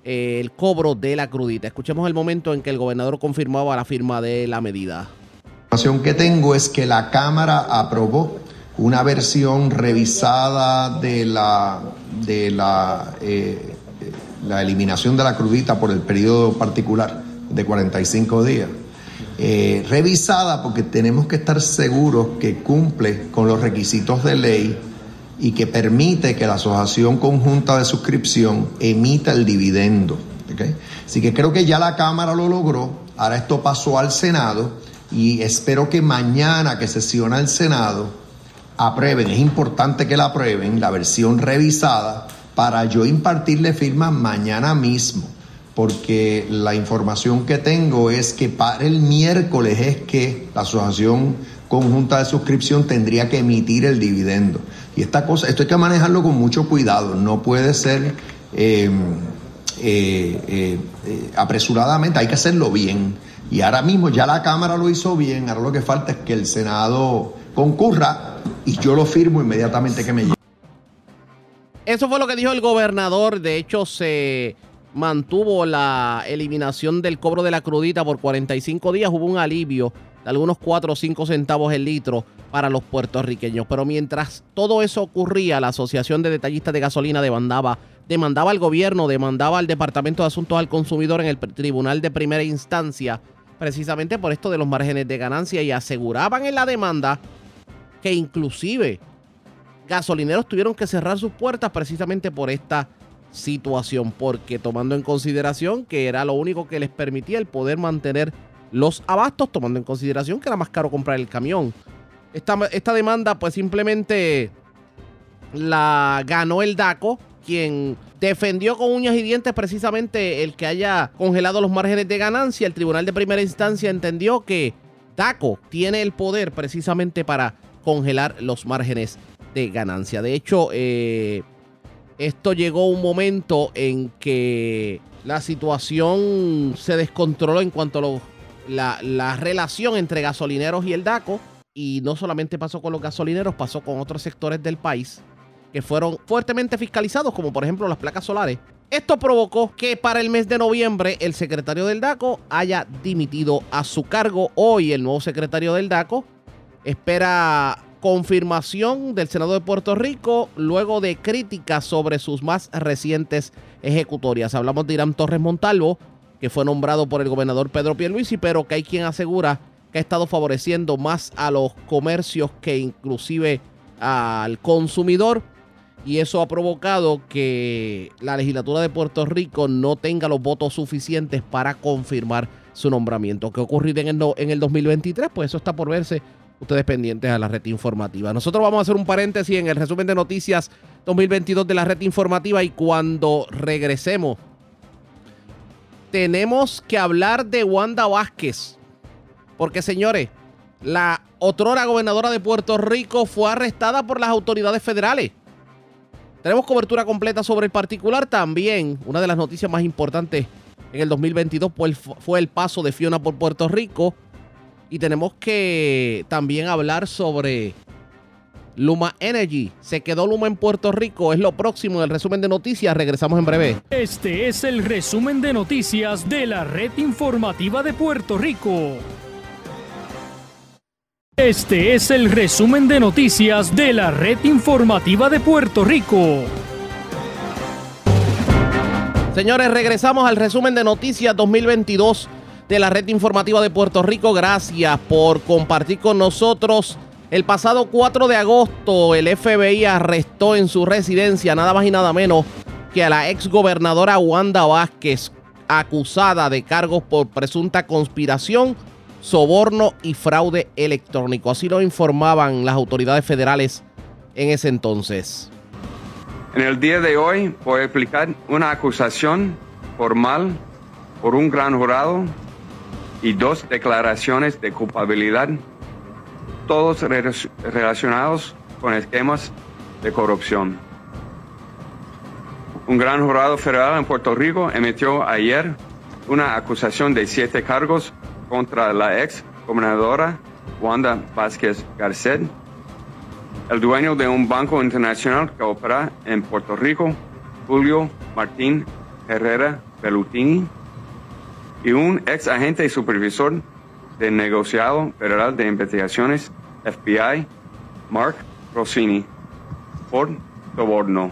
eh, el cobro de la crudita. Escuchemos el momento en que el gobernador confirmaba la firma de la medida. La información que tengo es que la Cámara aprobó una versión revisada de la, de la, eh, la eliminación de la crudita por el periodo particular de 45 días. Eh, revisada porque tenemos que estar seguros que cumple con los requisitos de ley y que permite que la asociación conjunta de suscripción emita el dividendo. Así que creo que ya la Cámara lo logró, ahora esto pasó al Senado y espero que mañana que sesiona el Senado aprueben, es importante que la aprueben, la versión revisada, para yo impartirle firma mañana mismo porque la información que tengo es que para el miércoles es que la Asociación Conjunta de Suscripción tendría que emitir el dividendo. Y esta cosa, esto hay que manejarlo con mucho cuidado, no puede ser eh, eh, eh, apresuradamente, hay que hacerlo bien. Y ahora mismo ya la Cámara lo hizo bien, ahora lo que falta es que el Senado concurra y yo lo firmo inmediatamente que me llegue. Eso fue lo que dijo el gobernador, de hecho se mantuvo la eliminación del cobro de la crudita por 45 días, hubo un alivio de algunos 4 o 5 centavos el litro para los puertorriqueños. Pero mientras todo eso ocurría, la Asociación de Detallistas de Gasolina demandaba, demandaba al gobierno, demandaba al Departamento de Asuntos al Consumidor en el Tribunal de Primera Instancia, precisamente por esto de los márgenes de ganancia y aseguraban en la demanda que inclusive gasolineros tuvieron que cerrar sus puertas precisamente por esta situación, porque tomando en consideración que era lo único que les permitía el poder mantener los abastos, tomando en consideración que era más caro comprar el camión. Esta, esta demanda pues simplemente la ganó el DACO, quien defendió con uñas y dientes precisamente el que haya congelado los márgenes de ganancia. El tribunal de primera instancia entendió que DACO tiene el poder precisamente para congelar los márgenes de ganancia. De hecho, eh, esto llegó un momento en que la situación se descontroló en cuanto a la, la, relación entre gasolineros y el DACO. Y no solamente pasó con los gasolineros, pasó con otros sectores del país que fueron fuertemente fiscalizados, como por ejemplo las placas solares. Esto provocó que para el mes de noviembre el secretario del DACO haya dimitido a su cargo. Hoy el nuevo secretario del DACO espera confirmación del Senado de Puerto Rico luego de críticas sobre sus más recientes ejecutorias. Hablamos de Irán Torres Montalvo, que fue nombrado por el gobernador Pedro Pierluisi, pero que hay quien asegura que ha estado favoreciendo más a los comercios que inclusive al consumidor y eso ha provocado que la legislatura de Puerto Rico no tenga los votos suficientes para confirmar su nombramiento. ¿Qué ocurrido en el, en el 2023? Pues eso está por verse. Ustedes pendientes a la red informativa. Nosotros vamos a hacer un paréntesis en el resumen de noticias 2022 de la red informativa y cuando regresemos tenemos que hablar de Wanda Vázquez. Porque señores, la otrora gobernadora de Puerto Rico fue arrestada por las autoridades federales. Tenemos cobertura completa sobre el particular también. Una de las noticias más importantes en el 2022 fue el paso de Fiona por Puerto Rico. Y tenemos que también hablar sobre Luma Energy. Se quedó Luma en Puerto Rico. Es lo próximo del resumen de noticias. Regresamos en breve. Este es el resumen de noticias de la red informativa de Puerto Rico. Este es el resumen de noticias de la red informativa de Puerto Rico. Señores, regresamos al resumen de noticias 2022 de la red informativa de Puerto Rico. Gracias por compartir con nosotros. El pasado 4 de agosto, el FBI arrestó en su residencia nada más y nada menos que a la ex gobernadora Wanda Vázquez, acusada de cargos por presunta conspiración soborno y fraude electrónico. Así lo informaban las autoridades federales en ese entonces. En el día de hoy voy a explicar una acusación formal por un gran jurado y dos declaraciones de culpabilidad, todos relacionados con esquemas de corrupción. Un gran jurado federal en Puerto Rico emitió ayer una acusación de siete cargos contra la ex gobernadora Wanda Vázquez Garcet, el dueño de un banco internacional que opera en Puerto Rico, Julio Martín Herrera Bellutini, y un ex agente y supervisor del negociado federal de investigaciones FBI, Mark Rossini, por soborno.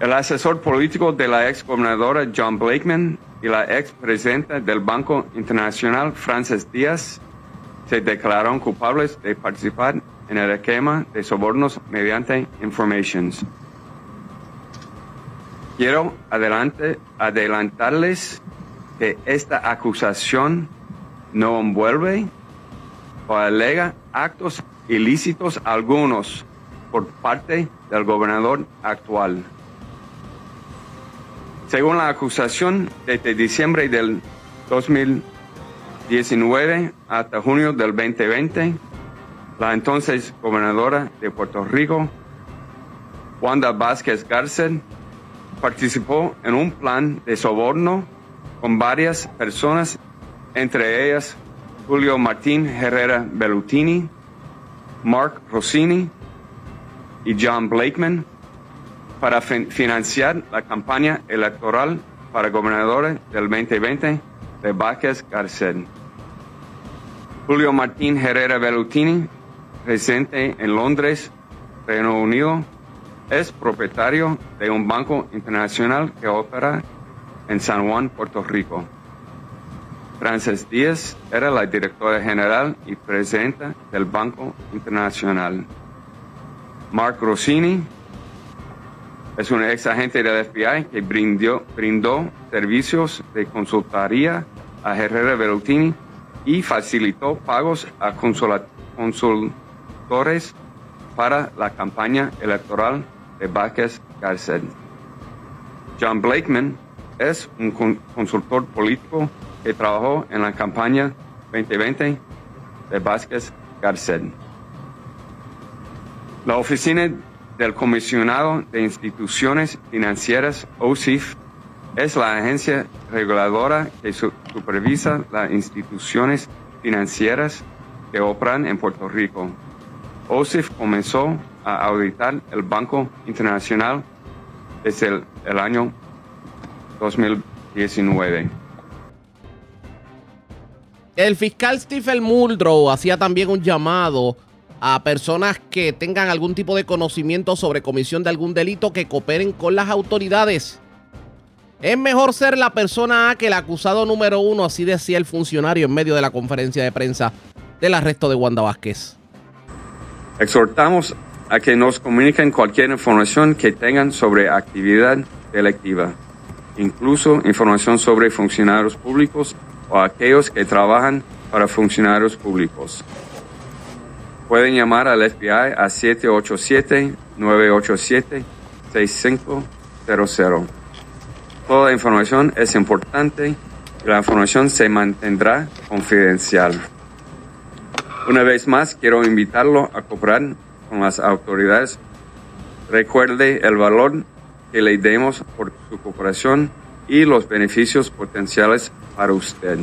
El asesor político de la ex gobernadora John Blakeman y la ex presidenta del Banco Internacional, Frances Díaz, se declararon culpables de participar en el esquema de sobornos mediante informations. Quiero adelante, adelantarles que esta acusación no envuelve o alega actos ilícitos algunos por parte del gobernador actual. Según la acusación, desde diciembre del 2019 hasta junio del 2020, la entonces gobernadora de Puerto Rico, Wanda Vázquez Garcet, participó en un plan de soborno con varias personas, entre ellas Julio Martín Herrera Bellutini, Mark Rossini y John Blakeman, para financiar la campaña electoral para gobernadores del 2020 de Vázquez Garcet. Julio Martín Herrera Bellutini, residente en Londres, Reino Unido, es propietario de un banco internacional que opera en San Juan, Puerto Rico. Frances Díaz era la directora general y presidenta del Banco Internacional. Mark Rossini es un ex agente del FBI que brindó, servicios de consultoría a Herrera Bellutini y facilitó pagos a consultores para la campaña electoral de Vázquez Garcet. John Blakeman es un consultor político que trabajó en la campaña 2020 de Vázquez Garcet. La oficina del Comisionado de Instituciones Financieras, OSIF, es la agencia reguladora que supervisa las instituciones financieras que operan en Puerto Rico. OSIF comenzó a auditar el Banco Internacional desde el, el año 2019. El fiscal Stephen Muldrow hacía también un llamado a personas que tengan algún tipo de conocimiento sobre comisión de algún delito que cooperen con las autoridades. Es mejor ser la persona A que el acusado número uno, así decía el funcionario en medio de la conferencia de prensa del arresto de Wanda Vázquez. Exhortamos a que nos comuniquen cualquier información que tengan sobre actividad delictiva, incluso información sobre funcionarios públicos o aquellos que trabajan para funcionarios públicos. Pueden llamar al FBI a 787-987-6500. Toda la información es importante y la información se mantendrá confidencial. Una vez más, quiero invitarlo a cooperar con las autoridades. Recuerde el valor que le demos por su cooperación y los beneficios potenciales para usted.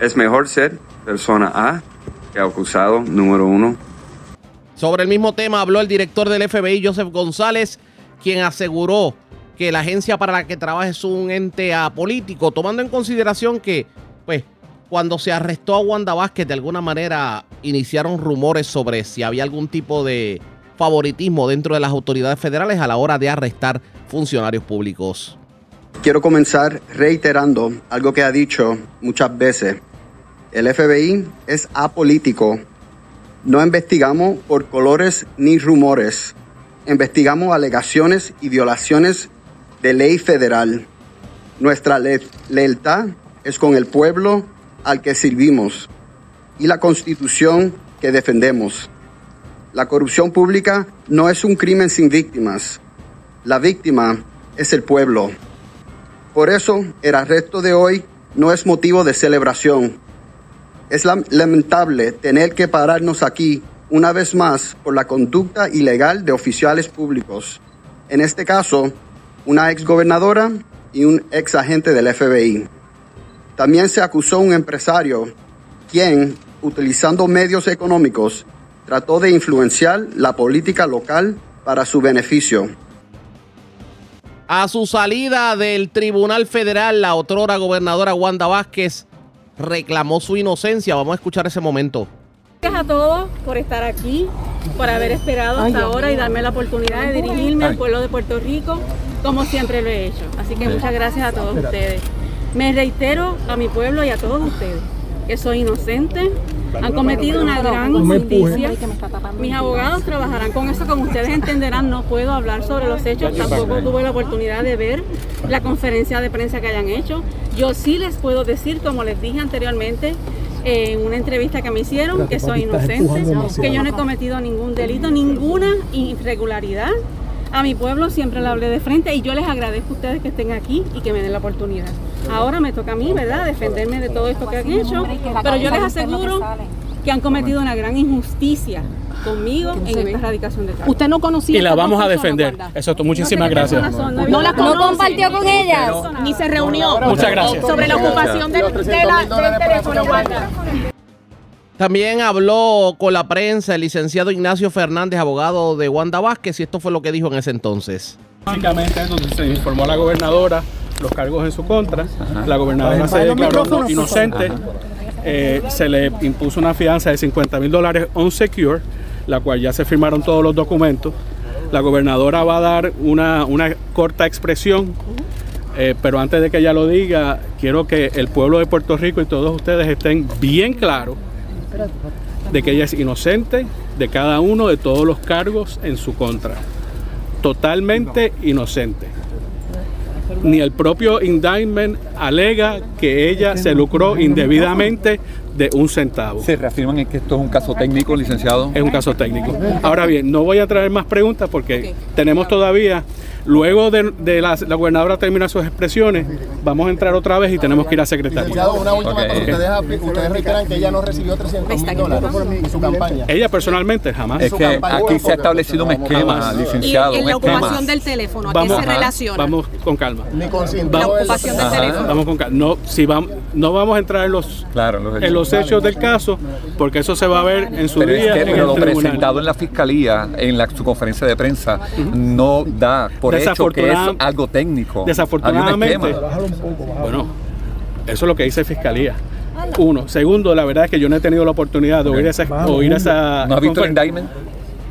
Es mejor ser persona A que acusado número uno. Sobre el mismo tema habló el director del FBI, Joseph González, quien aseguró que la agencia para la que trabaja es un ente apolítico, tomando en consideración que, pues, cuando se arrestó a Wanda Vázquez, de alguna manera iniciaron rumores sobre si había algún tipo de favoritismo dentro de las autoridades federales a la hora de arrestar funcionarios públicos. Quiero comenzar reiterando algo que ha dicho muchas veces. El FBI es apolítico. No investigamos por colores ni rumores. Investigamos alegaciones y violaciones de ley federal. Nuestra le lealtad es con el pueblo al que servimos y la constitución que defendemos. La corrupción pública no es un crimen sin víctimas. La víctima es el pueblo. Por eso el arresto de hoy no es motivo de celebración. Es lamentable tener que pararnos aquí una vez más por la conducta ilegal de oficiales públicos. En este caso, una exgobernadora y un ex agente del FBI. También se acusó a un empresario quien, utilizando medios económicos, trató de influenciar la política local para su beneficio. A su salida del Tribunal Federal, la otrora gobernadora Wanda Vázquez reclamó su inocencia. Vamos a escuchar ese momento. Gracias a todos por estar aquí, por haber esperado hasta ahora y darme la oportunidad de dirigirme al pueblo de Puerto Rico como siempre lo he hecho. Así que muchas gracias a todos ustedes. Me reitero a mi pueblo y a todos ustedes que soy inocente, han cometido una gran injusticia. Mis abogados trabajarán con eso, como ustedes entenderán, no puedo hablar sobre los hechos, tampoco tuve la oportunidad de ver la conferencia de prensa que hayan hecho. Yo sí les puedo decir, como les dije anteriormente, en una entrevista que me hicieron, que soy inocente, que yo no he cometido ningún delito, ninguna irregularidad a mi pueblo siempre le hablé de frente y yo les agradezco a ustedes que estén aquí y que me den la oportunidad. Ahora me toca a mí, ¿verdad?, defenderme de todo esto que han hecho, pero yo les aseguro que han cometido una gran injusticia conmigo en esta erradicación de cargos. Usted no conocía y la vamos a defender. Eso, muchísimas gracias. No la compartió con ella, ni se reunió. Muchas gracias. Sobre la ocupación del, del teléfono. También habló con la prensa el licenciado Ignacio Fernández, abogado de Wanda Vázquez, y esto fue lo que dijo en ese entonces. Básicamente, donde se informó a la gobernadora los cargos en su contra, la gobernadora se declaró inocente, eh, se le impuso una fianza de 50 mil dólares on secure, la cual ya se firmaron todos los documentos. La gobernadora va a dar una, una corta expresión, eh, pero antes de que ella lo diga, quiero que el pueblo de Puerto Rico y todos ustedes estén bien claros de que ella es inocente de cada uno de todos los cargos en su contra. Totalmente inocente. Ni el propio indictment alega que ella se lucró indebidamente de un centavo. ¿Se reafirman en que esto es un caso técnico, licenciado? Es un caso técnico. Ahora bien, no voy a traer más preguntas porque tenemos todavía Luego de, de la, la, gobernadora termina sus expresiones, vamos a entrar otra vez y tenemos que ir a secretaría. Una última okay. ustedes, ustedes reiteran que ella no recibió 300 mil dólares en su campaña. Ella personalmente jamás. Es que aquí se ha establecido un esquema, licenciado. Y en la ocupación del teléfono, ¿a qué vamos, se relaciona? Vamos con calma. Ni con la ocupación del teléfono. Vamos con calma. No, si vamos, no vamos a entrar en los, claro, los en los hechos del caso, porque eso se va a ver en su pero día. Es que, en pero el lo tribunal. presentado en la fiscalía, en la, su conferencia de prensa, uh -huh. no da por hecho que es algo técnico. Desafortunadamente, bueno, eso es lo que dice Fiscalía. Uno. Segundo, la verdad es que yo no he tenido la oportunidad de oír esa. Oír esa ¿No has visto el indictment?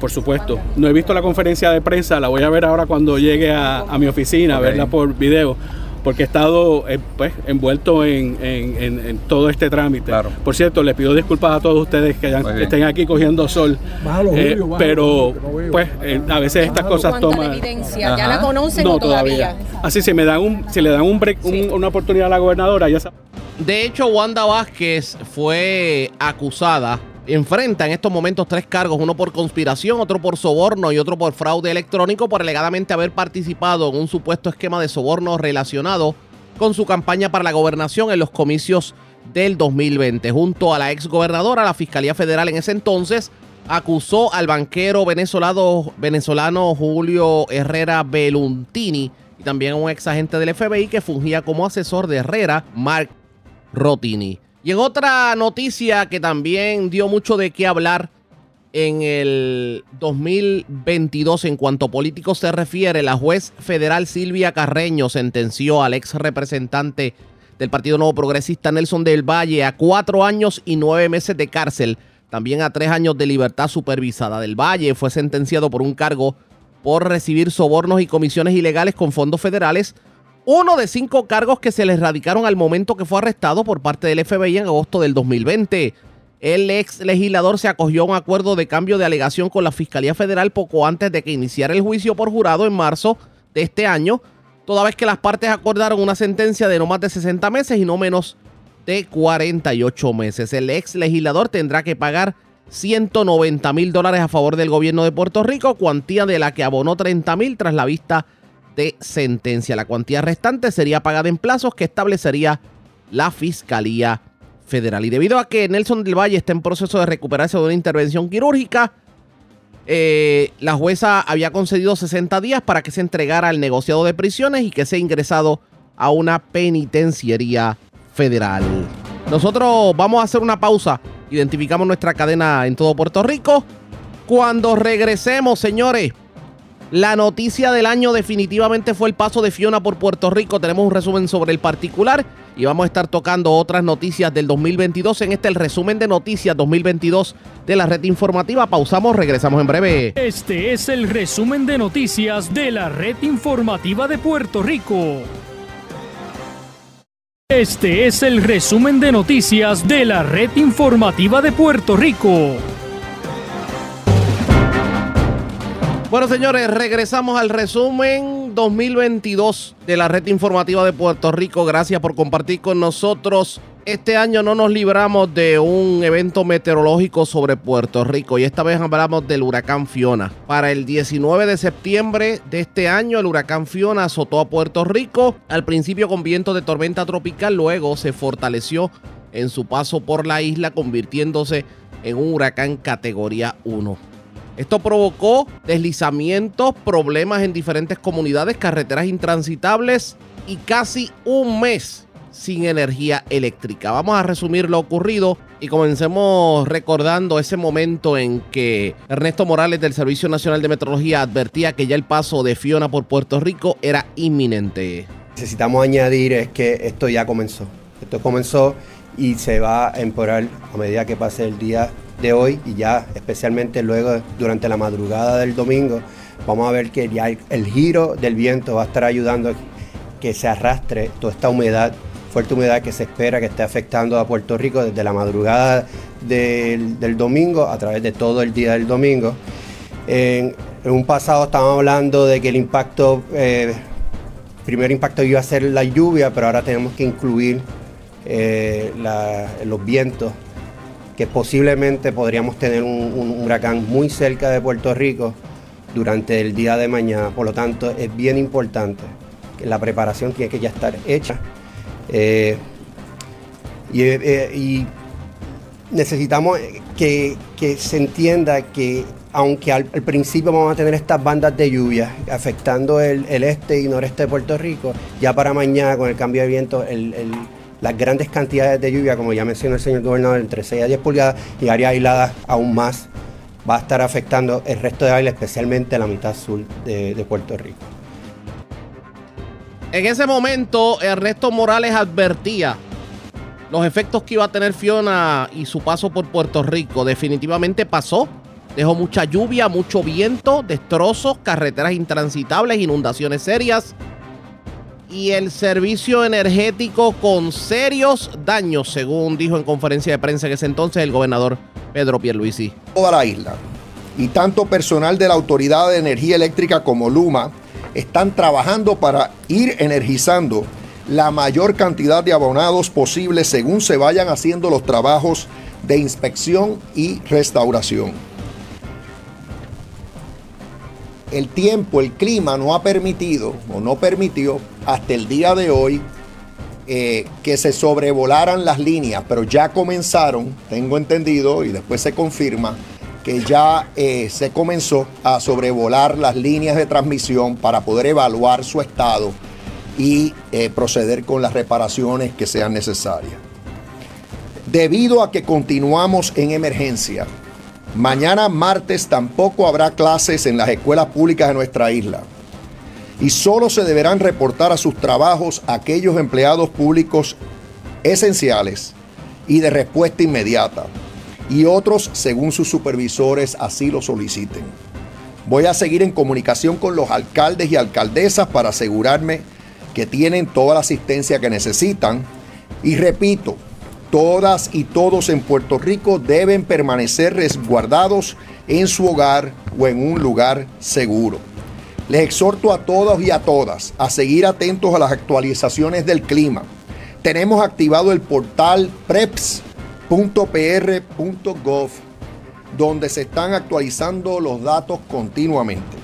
por supuesto. No he visto la conferencia de prensa, la voy a ver ahora cuando llegue a, mi oficina, a verla por video porque he estado eh, pues, envuelto en, todo este trámite. Por cierto, les pido disculpas a todos ustedes que, estén aquí cogiendo sol, eh, pero pues eh, a veces estas cosas toman... evidencia? ¿Ya la conocen no, todavía? Así, si, me dan un, si le dan un break, una oportunidad a la gobernadora, ya saben. De hecho, Wanda Vázquez fue acusada enfrenta en estos momentos tres cargos, uno por conspiración, otro por soborno y otro por fraude electrónico por alegadamente haber participado en un supuesto esquema de soborno relacionado con su campaña para la gobernación en los comicios del 2020. Junto a la ex gobernadora, la Fiscalía Federal en ese entonces acusó al banquero venezolano, venezolano Julio Herrera Beluntini y también a un ex agente del FBI que fungía como asesor de Herrera, Mark Rotini. Y en otra noticia que también dio mucho de qué hablar en el 2022 en cuanto a políticos se refiere, la juez federal Silvia Carreño sentenció al ex representante del Partido Nuevo Progresista Nelson del Valle a cuatro años y nueve meses de cárcel, también a tres años de libertad supervisada. Del Valle fue sentenciado por un cargo por recibir sobornos y comisiones ilegales con fondos federales uno de cinco cargos que se le radicaron al momento que fue arrestado por parte del FBI en agosto del 2020. El ex legislador se acogió a un acuerdo de cambio de alegación con la Fiscalía Federal poco antes de que iniciara el juicio por jurado en marzo de este año, toda vez que las partes acordaron una sentencia de no más de 60 meses y no menos de 48 meses. El ex legislador tendrá que pagar 190 mil dólares a favor del gobierno de Puerto Rico, cuantía de la que abonó 30 mil tras la vista de sentencia. La cuantía restante sería pagada en plazos que establecería la Fiscalía Federal. Y debido a que Nelson del Valle está en proceso de recuperarse de una intervención quirúrgica, eh, la jueza había concedido 60 días para que se entregara al negociado de prisiones y que sea ingresado a una penitenciaría federal. Nosotros vamos a hacer una pausa. Identificamos nuestra cadena en todo Puerto Rico. Cuando regresemos, señores, la noticia del año definitivamente fue el paso de Fiona por Puerto Rico. Tenemos un resumen sobre el particular y vamos a estar tocando otras noticias del 2022 en este el resumen de noticias 2022 de la red informativa. Pausamos, regresamos en breve. Este es el resumen de noticias de la red informativa de Puerto Rico. Este es el resumen de noticias de la red informativa de Puerto Rico. Bueno, señores, regresamos al resumen 2022 de la red informativa de Puerto Rico. Gracias por compartir con nosotros. Este año no nos libramos de un evento meteorológico sobre Puerto Rico y esta vez hablamos del huracán Fiona. Para el 19 de septiembre de este año, el huracán Fiona azotó a Puerto Rico, al principio con viento de tormenta tropical, luego se fortaleció en su paso por la isla, convirtiéndose en un huracán categoría 1. Esto provocó deslizamientos, problemas en diferentes comunidades, carreteras intransitables y casi un mes sin energía eléctrica. Vamos a resumir lo ocurrido y comencemos recordando ese momento en que Ernesto Morales del Servicio Nacional de Meteorología advertía que ya el paso de Fiona por Puerto Rico era inminente. Necesitamos añadir es que esto ya comenzó. Esto comenzó y se va a empeorar a medida que pase el día de hoy y ya especialmente luego durante la madrugada del domingo, vamos a ver que ya el, giro del viento va a estar ayudando a que se arrastre toda esta humedad, fuerte humedad que se espera que esté afectando a Puerto Rico desde la madrugada del, domingo a través de todo el día del domingo. En, un pasado estábamos hablando de que el impacto, eh, primer impacto iba a ser la lluvia, pero ahora tenemos que incluir eh, los vientos, que posiblemente podríamos tener un, huracán muy cerca de Puerto Rico durante el día de mañana. Por lo tanto, es bien importante que la preparación tiene que ya estar hecha. Eh, eh, y, necesitamos que, se entienda que aunque al, principio vamos a tener estas bandas de lluvia afectando el, este y noreste de Puerto Rico, ya para mañana con el cambio de viento el las grandes cantidades de lluvia, como ya mencionó el señor gobernador, entre 6 a 10 pulgadas y áreas aisladas aún más, va a estar afectando el resto de área, especialmente la mitad sur de, de Puerto Rico. En ese momento, Ernesto Morales advertía los efectos que iba a tener Fiona y su paso por Puerto Rico. Definitivamente pasó. Dejó mucha lluvia, mucho viento, destrozos, carreteras intransitables, inundaciones serias y el servicio energético con serios daños, según dijo en conferencia de prensa en ese entonces el gobernador Pedro Pierluisi. Toda la isla y tanto personal de la Autoridad de Energía Eléctrica como Luma están trabajando para ir energizando la mayor cantidad de abonados posible según se vayan haciendo los trabajos de inspección y restauración. El tiempo, el clima no ha permitido o no permitió hasta el día de hoy eh, que se sobrevolaran las líneas, pero ya comenzaron, tengo entendido, y después se confirma, que ya eh, se comenzó a sobrevolar las líneas de transmisión para poder evaluar su estado y eh, proceder con las reparaciones que sean necesarias. Debido a que continuamos en emergencia, mañana martes tampoco habrá clases en las escuelas públicas de nuestra isla y solo se deberán reportar a sus trabajos aquellos empleados públicos esenciales y de respuesta inmediata y otros según sus supervisores así lo soliciten. Voy a seguir en comunicación con los alcaldes y alcaldesas para asegurarme que tienen toda la asistencia que necesitan. Y repito, todas y todos en Puerto Rico deben permanecer resguardados en su hogar o en un lugar seguro. Les exhorto a todos y a todas a seguir atentos a las actualizaciones del clima. Tenemos activado el portal preps.pr.gov donde se están actualizando los datos continuamente.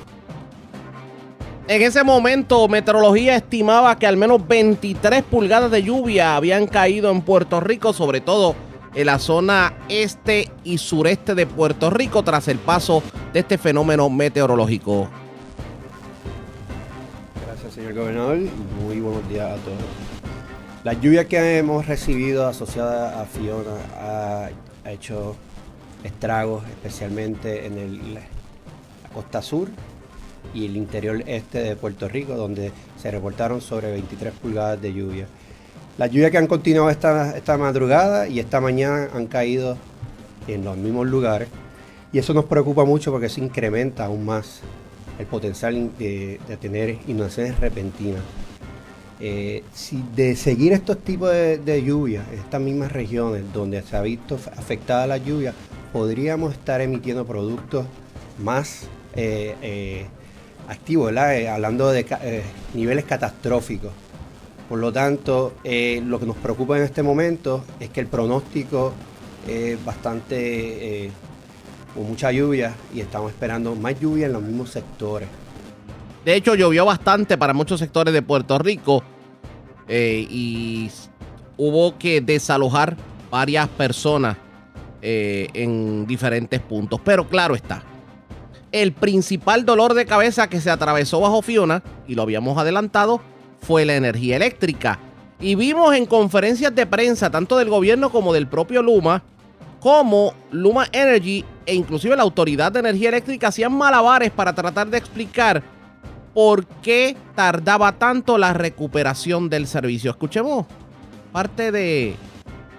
En ese momento, Meteorología estimaba que al menos 23 pulgadas de lluvia habían caído en Puerto Rico, sobre todo en la zona este y sureste de Puerto Rico, tras el paso de este fenómeno meteorológico. Gracias, señor gobernador. Muy buenos días a todos. La lluvia que hemos recibido asociada a Fiona ha, hecho estragos, especialmente en la costa sur y el interior este de Puerto Rico, donde se reportaron sobre 23 pulgadas de lluvia. Las lluvias que han continuado esta, esta madrugada y esta mañana han caído en los mismos lugares y eso nos preocupa mucho porque eso incrementa aún más el potencial de, tener inundaciones repentinas. Eh, si de seguir estos tipos de, de lluvias en estas mismas regiones donde se ha visto afectada la lluvia, podríamos estar emitiendo productos más eh, eh, activo, ¿verdad? Eh, hablando de eh, niveles catastróficos. Por lo tanto, eh, lo que nos preocupa en este momento es que el pronóstico es bastante, con mucha lluvia y estamos esperando más lluvia en los mismos sectores. De hecho, llovió bastante para muchos sectores de Puerto Rico y hubo que desalojar varias personas en diferentes puntos. Pero claro está, el principal dolor de cabeza que se atravesó bajo Fiona, y lo habíamos adelantado, fue la energía eléctrica. Y vimos en conferencias de prensa, tanto del gobierno como del propio Luma, como Luma Energy e inclusive la Autoridad de Energía Eléctrica hacían malabares para tratar de explicar por qué tardaba tanto la recuperación del servicio. Escuchemos parte de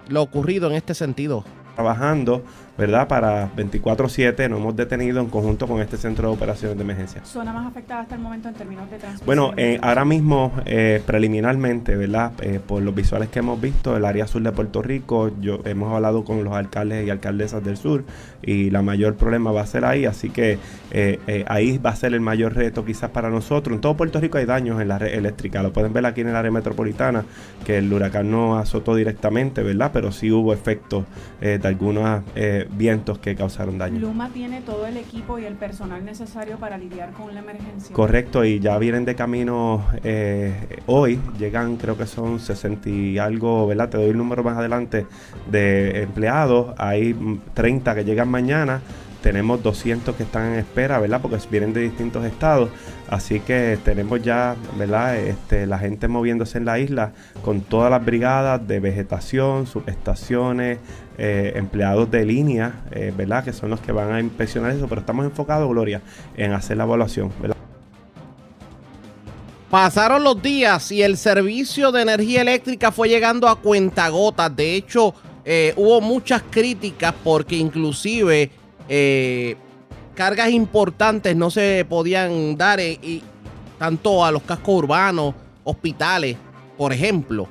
lo ocurrido en este sentido. Trabajando ¿verdad? Para 24/7 nos hemos detenido en conjunto con este centro de operaciones de emergencia. ¿Zona más afectada hasta el momento en términos de transmisión? Bueno, eh, ahora mismo, eh, preliminarmente, ¿verdad? Eh, por los visuales que hemos visto, el área sur de Puerto Rico, yo hemos hablado con los alcaldes y alcaldesas del sur y la mayor problema va a ser ahí, así que ahí va a ser el mayor reto quizás para nosotros. En todo Puerto Rico hay daños en la red eléctrica, lo pueden ver aquí en el área metropolitana, que el huracán no azotó directamente, ¿verdad? Pero sí hubo efectos de algunas vientos que causaron daño. Luma tiene todo el equipo y el personal necesario para lidiar con la emergencia. Correcto, y ya vienen de camino eh, hoy, llegan creo que son 60 y algo, ¿verdad? Te doy el número más adelante de empleados, hay 30 que llegan mañana tenemos 200 que están en espera, ¿verdad? Porque vienen de distintos estados. Así que tenemos ya, ¿verdad? Este, la gente moviéndose en la isla con todas las brigadas de vegetación, subestaciones, eh, empleados de línea, eh, ¿verdad? Que son los que van a inspeccionar eso. Pero estamos enfocados, Gloria, en hacer la evaluación, ¿verdad? Pasaron los días y el servicio de energía eléctrica fue llegando a cuentagotas. De hecho, eh, hubo muchas críticas porque inclusive eh, cargas importantes no se podían dar y tanto a los cascos urbanos, hospitales, por ejemplo,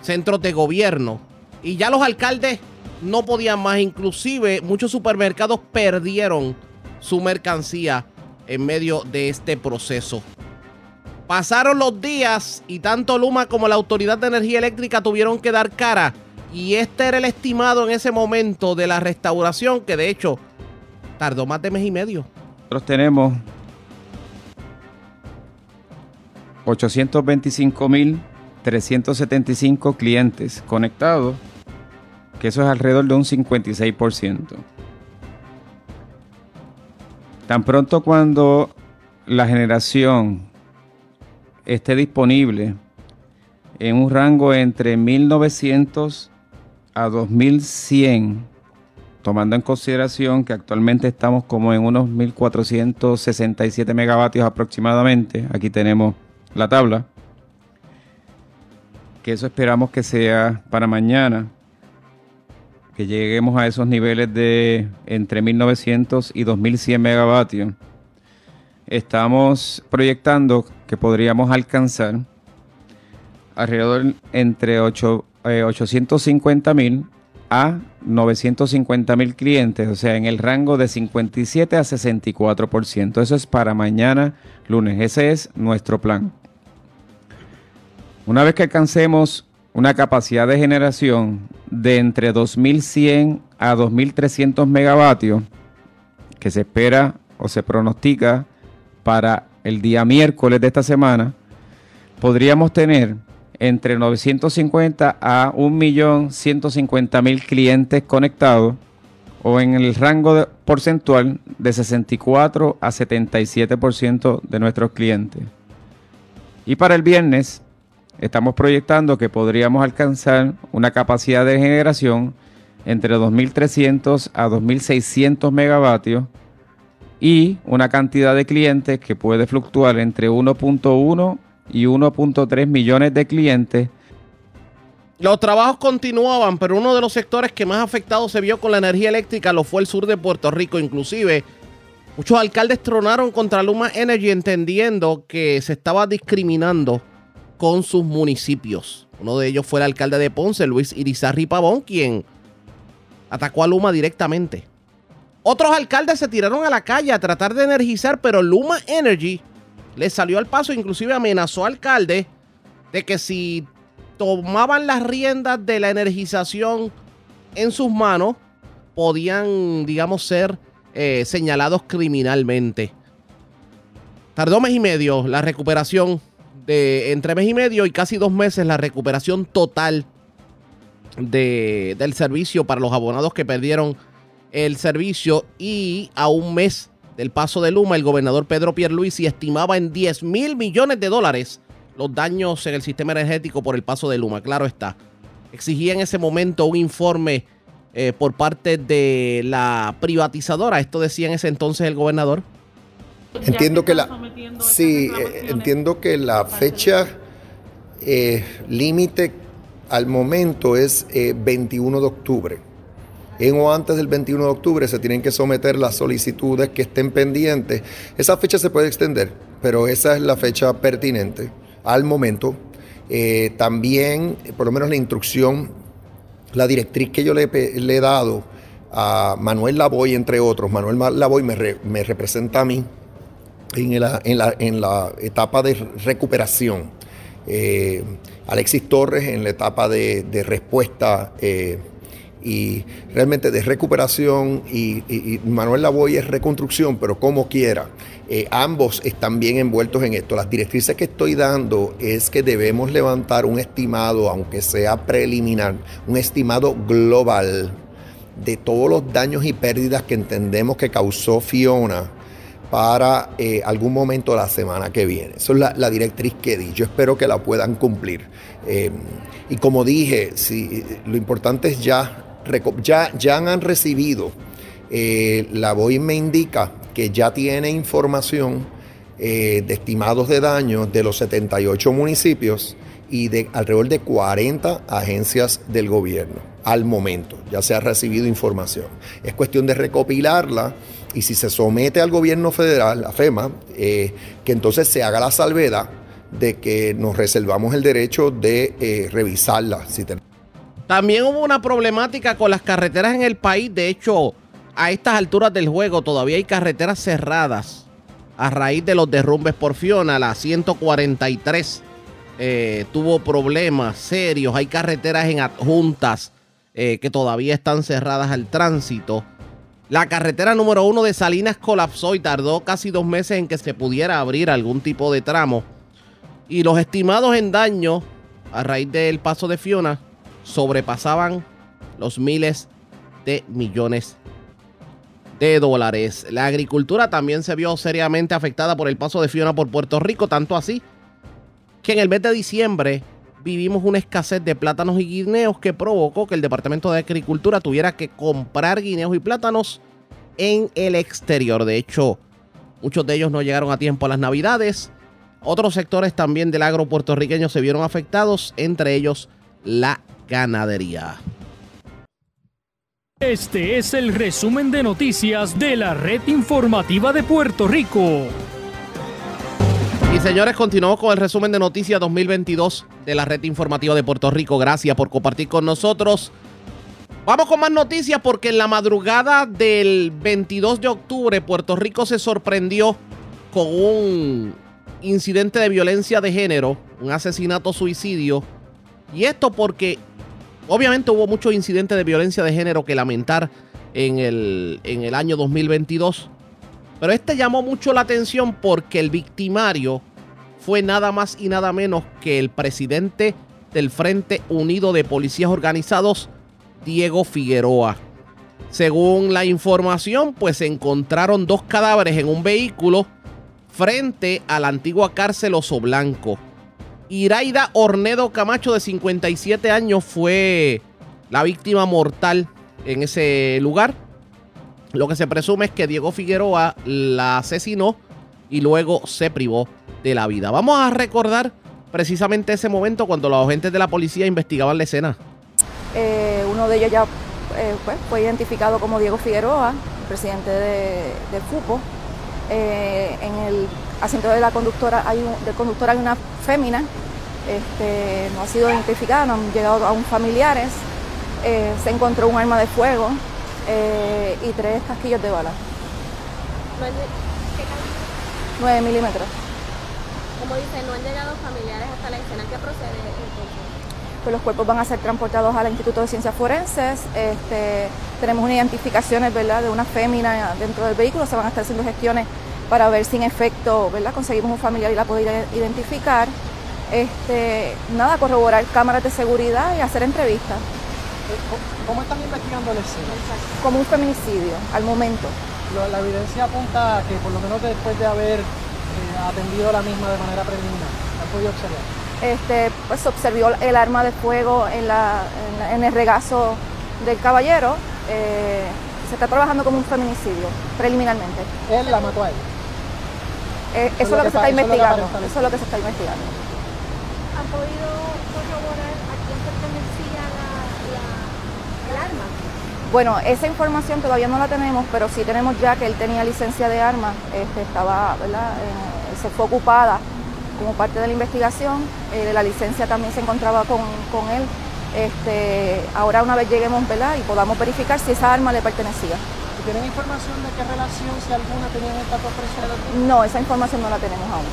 centros de gobierno. Y ya los alcaldes no podían más, inclusive muchos supermercados perdieron su mercancía en medio de este proceso. Pasaron los días y tanto Luma como la Autoridad de Energía Eléctrica tuvieron que dar cara. Y este era el estimado en ese momento de la restauración, que de hecho tardó más de mes y medio. Nosotros tenemos 825.375 clientes conectados, que eso es alrededor de un 56%. Tan pronto cuando la generación esté disponible en un rango entre 1900 a 2100, tomando en consideración que actualmente estamos como en unos 1467 megavatios aproximadamente, aquí tenemos la tabla, que eso esperamos que sea para mañana, que lleguemos a esos niveles de entre 1900 y 2100 megavatios. Estamos proyectando que podríamos alcanzar alrededor entre 8, 850 eh, mil a 950 mil clientes, o sea, en el rango de 57 a 64%. Eso es para mañana lunes. Ese es nuestro plan. Una vez que alcancemos una capacidad de generación de entre 2100 a 2300 megavatios, que se espera o se pronostica para el día miércoles de esta semana, podríamos tener entre 950 a 1.150.000 clientes conectados o en el rango porcentual de 64 a 77% de nuestros clientes. Y para el viernes estamos proyectando que podríamos alcanzar una capacidad de generación entre 2.300 a 2.600 megavatios y una cantidad de clientes que puede fluctuar entre 1.1 y 1.3 millones de clientes. Los trabajos continuaban, pero uno de los sectores que más afectado se vio con la energía eléctrica lo fue el sur de Puerto Rico. Inclusive, muchos alcaldes tronaron contra Luma Energy entendiendo que se estaba discriminando con sus municipios. Uno de ellos fue el alcalde de Ponce, Luis Irizarri Pavón, quien atacó a Luma directamente. Otros alcaldes se tiraron a la calle a tratar de energizar, pero Luma Energy le salió al paso, inclusive amenazó al alcalde de que si tomaban las riendas de la energización en sus manos, podían, digamos, ser eh, señalados criminalmente. Tardó mes y medio la recuperación de entre mes y medio y casi dos meses la recuperación total de, del servicio para los abonados que perdieron el servicio y a un mes del paso de Luma, el gobernador Pedro Pierluisi estimaba en 10 mil millones de dólares los daños en el sistema energético por el paso de Luma. Claro está. Exigía en ese momento un informe eh, por parte de la privatizadora. Esto decía en ese entonces el gobernador. Entiendo que la sí, eh, entiendo que la fecha eh, límite al momento es 21 de octubre en o antes del 21 de octubre se tienen que someter las solicitudes que estén pendientes. Esa fecha se puede extender, pero esa es la fecha pertinente al momento. Eh, también, por lo menos la instrucción, la directriz que yo le, he dado a Manuel Lavoy, entre otros, Manuel Lavoy me, representa a mí en la, etapa de recuperación. Eh, Alexis Torres en la etapa de, respuesta eh, y realmente de recuperación y, Manuel Lavoy es reconstrucción, pero como quiera, eh, ambos están bien envueltos en esto. Las directrices que estoy dando es que debemos levantar un estimado, aunque sea preliminar, un estimado global de todos los daños y pérdidas que entendemos que causó Fiona para eh, algún momento de la semana que viene. Esa es la, directriz que di. Yo espero que la puedan cumplir. Eh, y como dije, si, lo importante es ya ya, ya han recibido, eh, la BOI me indica que ya tiene información eh, de estimados de daños de los 78 municipios y de alrededor de 40 agencias del gobierno al momento. Ya se ha recibido información. Es cuestión de recopilarla y si se somete al gobierno federal, a FEMA, eh, que entonces se haga la salvedad de que nos reservamos el derecho de revisarla. Si También hubo una problemática con las carreteras en el país. De hecho, a estas alturas del juego todavía hay carreteras cerradas a raíz de los derrumbes por Fiona. La 143 eh, tuvo problemas serios. Hay carreteras en adjuntas eh, que todavía están cerradas al tránsito. La carretera número uno de Salinas colapsó y tardó casi dos meses en que se pudiera abrir algún tipo de tramo. Y los estimados en daño a raíz del paso de Fiona sobrepasaban los miles de millones de dólares. La agricultura también se vio seriamente afectada por el paso de Fiona por Puerto Rico, tanto así que en el mes de diciembre vivimos una escasez de plátanos y guineos que provocó que el Departamento de Agricultura tuviera que comprar guineos y plátanos en el exterior. De hecho, muchos de ellos no llegaron a tiempo a las navidades. Otros sectores también del agro puertorriqueño se vieron afectados, entre ellos la ganadería. Este es el resumen de noticias de la red informativa de Puerto Rico. Y señores, continuamos con el resumen de noticias 2022 de la red informativa de Puerto Rico. Gracias por compartir con nosotros. Vamos con más noticias porque en la madrugada del 22 de octubre Puerto Rico se sorprendió con un incidente de violencia de género, un asesinato suicidio. Y esto porque obviamente hubo muchos incidentes de violencia de género que lamentar en el, en el año 2022. Pero este llamó mucho la atención porque el victimario fue nada más y nada menos que el presidente del Frente Unido de Policías Organizados, Diego Figueroa. Según la información, pues se encontraron dos cadáveres en un vehículo frente a la antigua cárcel Oso Blanco. Iraida Ornedo Camacho, de 57 años, fue la víctima mortal en ese lugar. Lo que se presume es que Diego Figueroa la asesinó y luego se privó de la vida. Vamos a recordar precisamente ese momento cuando los agentes de la policía investigaban la escena. Eh, uno de ellos ya eh, pues, fue identificado como Diego Figueroa, presidente de, del FUPO. Eh, en el asiento de la conductora hay, un, de conductora hay una fémina, este, no ha sido identificada, no han llegado aún familiares. se encontró un arma de fuego, eh, y tres casquillos de bala. 9 milímetros. Como dice, no han llegado familiares hasta la escena. ¿Qué procede entonces? Pues los cuerpos van a ser transportados al Instituto de Ciencias Forenses. Este, tenemos unas identificaciones ¿verdad? de una fémina dentro del vehículo. Se van a estar haciendo gestiones para ver si en efecto ¿verdad? conseguimos un familiar y la poder identificar. Este, nada, corroborar cámaras de seguridad y hacer entrevistas. ¿Cómo están investigando el escena? Como un feminicidio, al momento. La, evidencia apunta a que por lo menos después de haber eh, atendido la misma de manera preliminar, ¿han podido observar? Este, pues observó el arma de fuego en, la, en, el regazo del caballero. Eh, se está trabajando como un feminicidio, preliminarmente. ¿Él la mató a él? Eh, eso, es lo que, se está investigando. Eso es lo que se está investigando. ¿Han podido corroborar Bueno, esa información todavía no la tenemos, pero sí tenemos ya que él tenía licencia de armas, este, estaba, ¿verdad? Eh, se fue ocupada como parte de la investigación, eh, la licencia también se encontraba con, él. Este, ahora una vez lleguemos ¿verdad? y podamos verificar si esa arma le pertenecía. ¿Tienen información de qué relación, si alguna, tenían estas dos personas? No, esa información no la tenemos aún.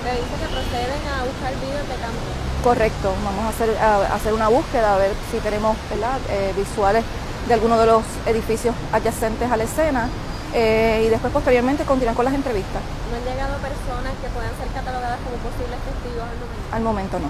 Me dice que proceden a buscar videos de campo. Correcto, vamos a hacer, a hacer una búsqueda, a ver si tenemos eh, visuales de algunos de los edificios adyacentes a la escena eh, y después posteriormente continuar con las entrevistas. ¿No han llegado personas que puedan ser catalogadas como posibles testigos al momento? Al momento no.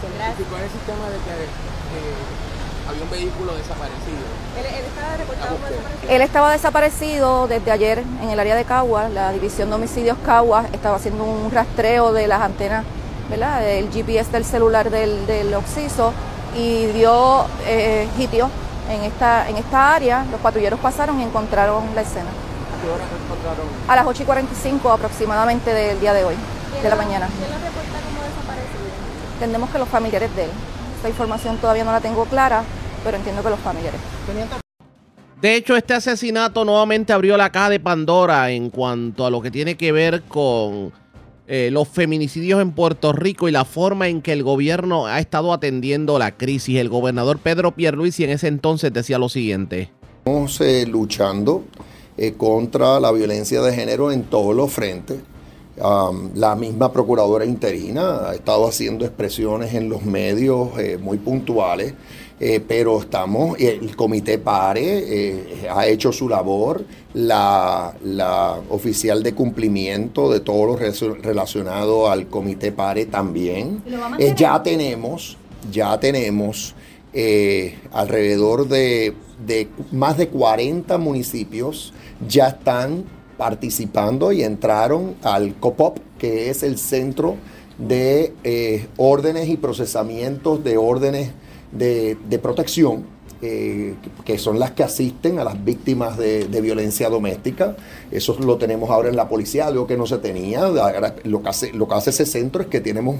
¿Cuál es el sistema de que eh, había un vehículo desaparecido? ¿Él, estaba reportado como desaparecido? Él estaba desaparecido desde ayer en el área de Caguas, la División de Homicidios Caguas estaba haciendo un rastreo de las antenas el GPS del celular del, del Oxiso y dio eh, sitio en esta, en esta área. Los patrulleros pasaron y encontraron la escena. ¿A qué hora encontraron? A las 8 y 45 aproximadamente del día de hoy, de la mañana. ¿Quién lo reporta como desaparecido? Entendemos que los familiares de él. Esta información todavía no la tengo clara, pero entiendo que los familiares. De hecho, este asesinato nuevamente abrió la caja de Pandora en cuanto a lo que tiene que ver con eh, los feminicidios en Puerto Rico y la forma en que el gobierno ha estado atendiendo la crisis. El gobernador Pedro Pierluisi en ese entonces decía lo siguiente. Estamos eh, luchando eh, contra la violencia de género en todos los frentes. La misma procuradora interina ha estado haciendo expresiones en los medios muy puntuales eh, pero estamos, el comité PARE eh, ha hecho su labor, la, oficial de cumplimiento de todo lo relacionado al comité PARE también. Eh, ya tenemos, ya tenemos alrededor de, de, más de 40 municipios ya están participando y entraron al COPOP, que es el centro de órdenes y procesamientos de órdenes de, protección, eh, que son las que asisten a las víctimas de, violencia doméstica. Eso lo tenemos ahora en la policía, algo que no se tenía. lo, que hace, lo que hace ese centro es que tenemos,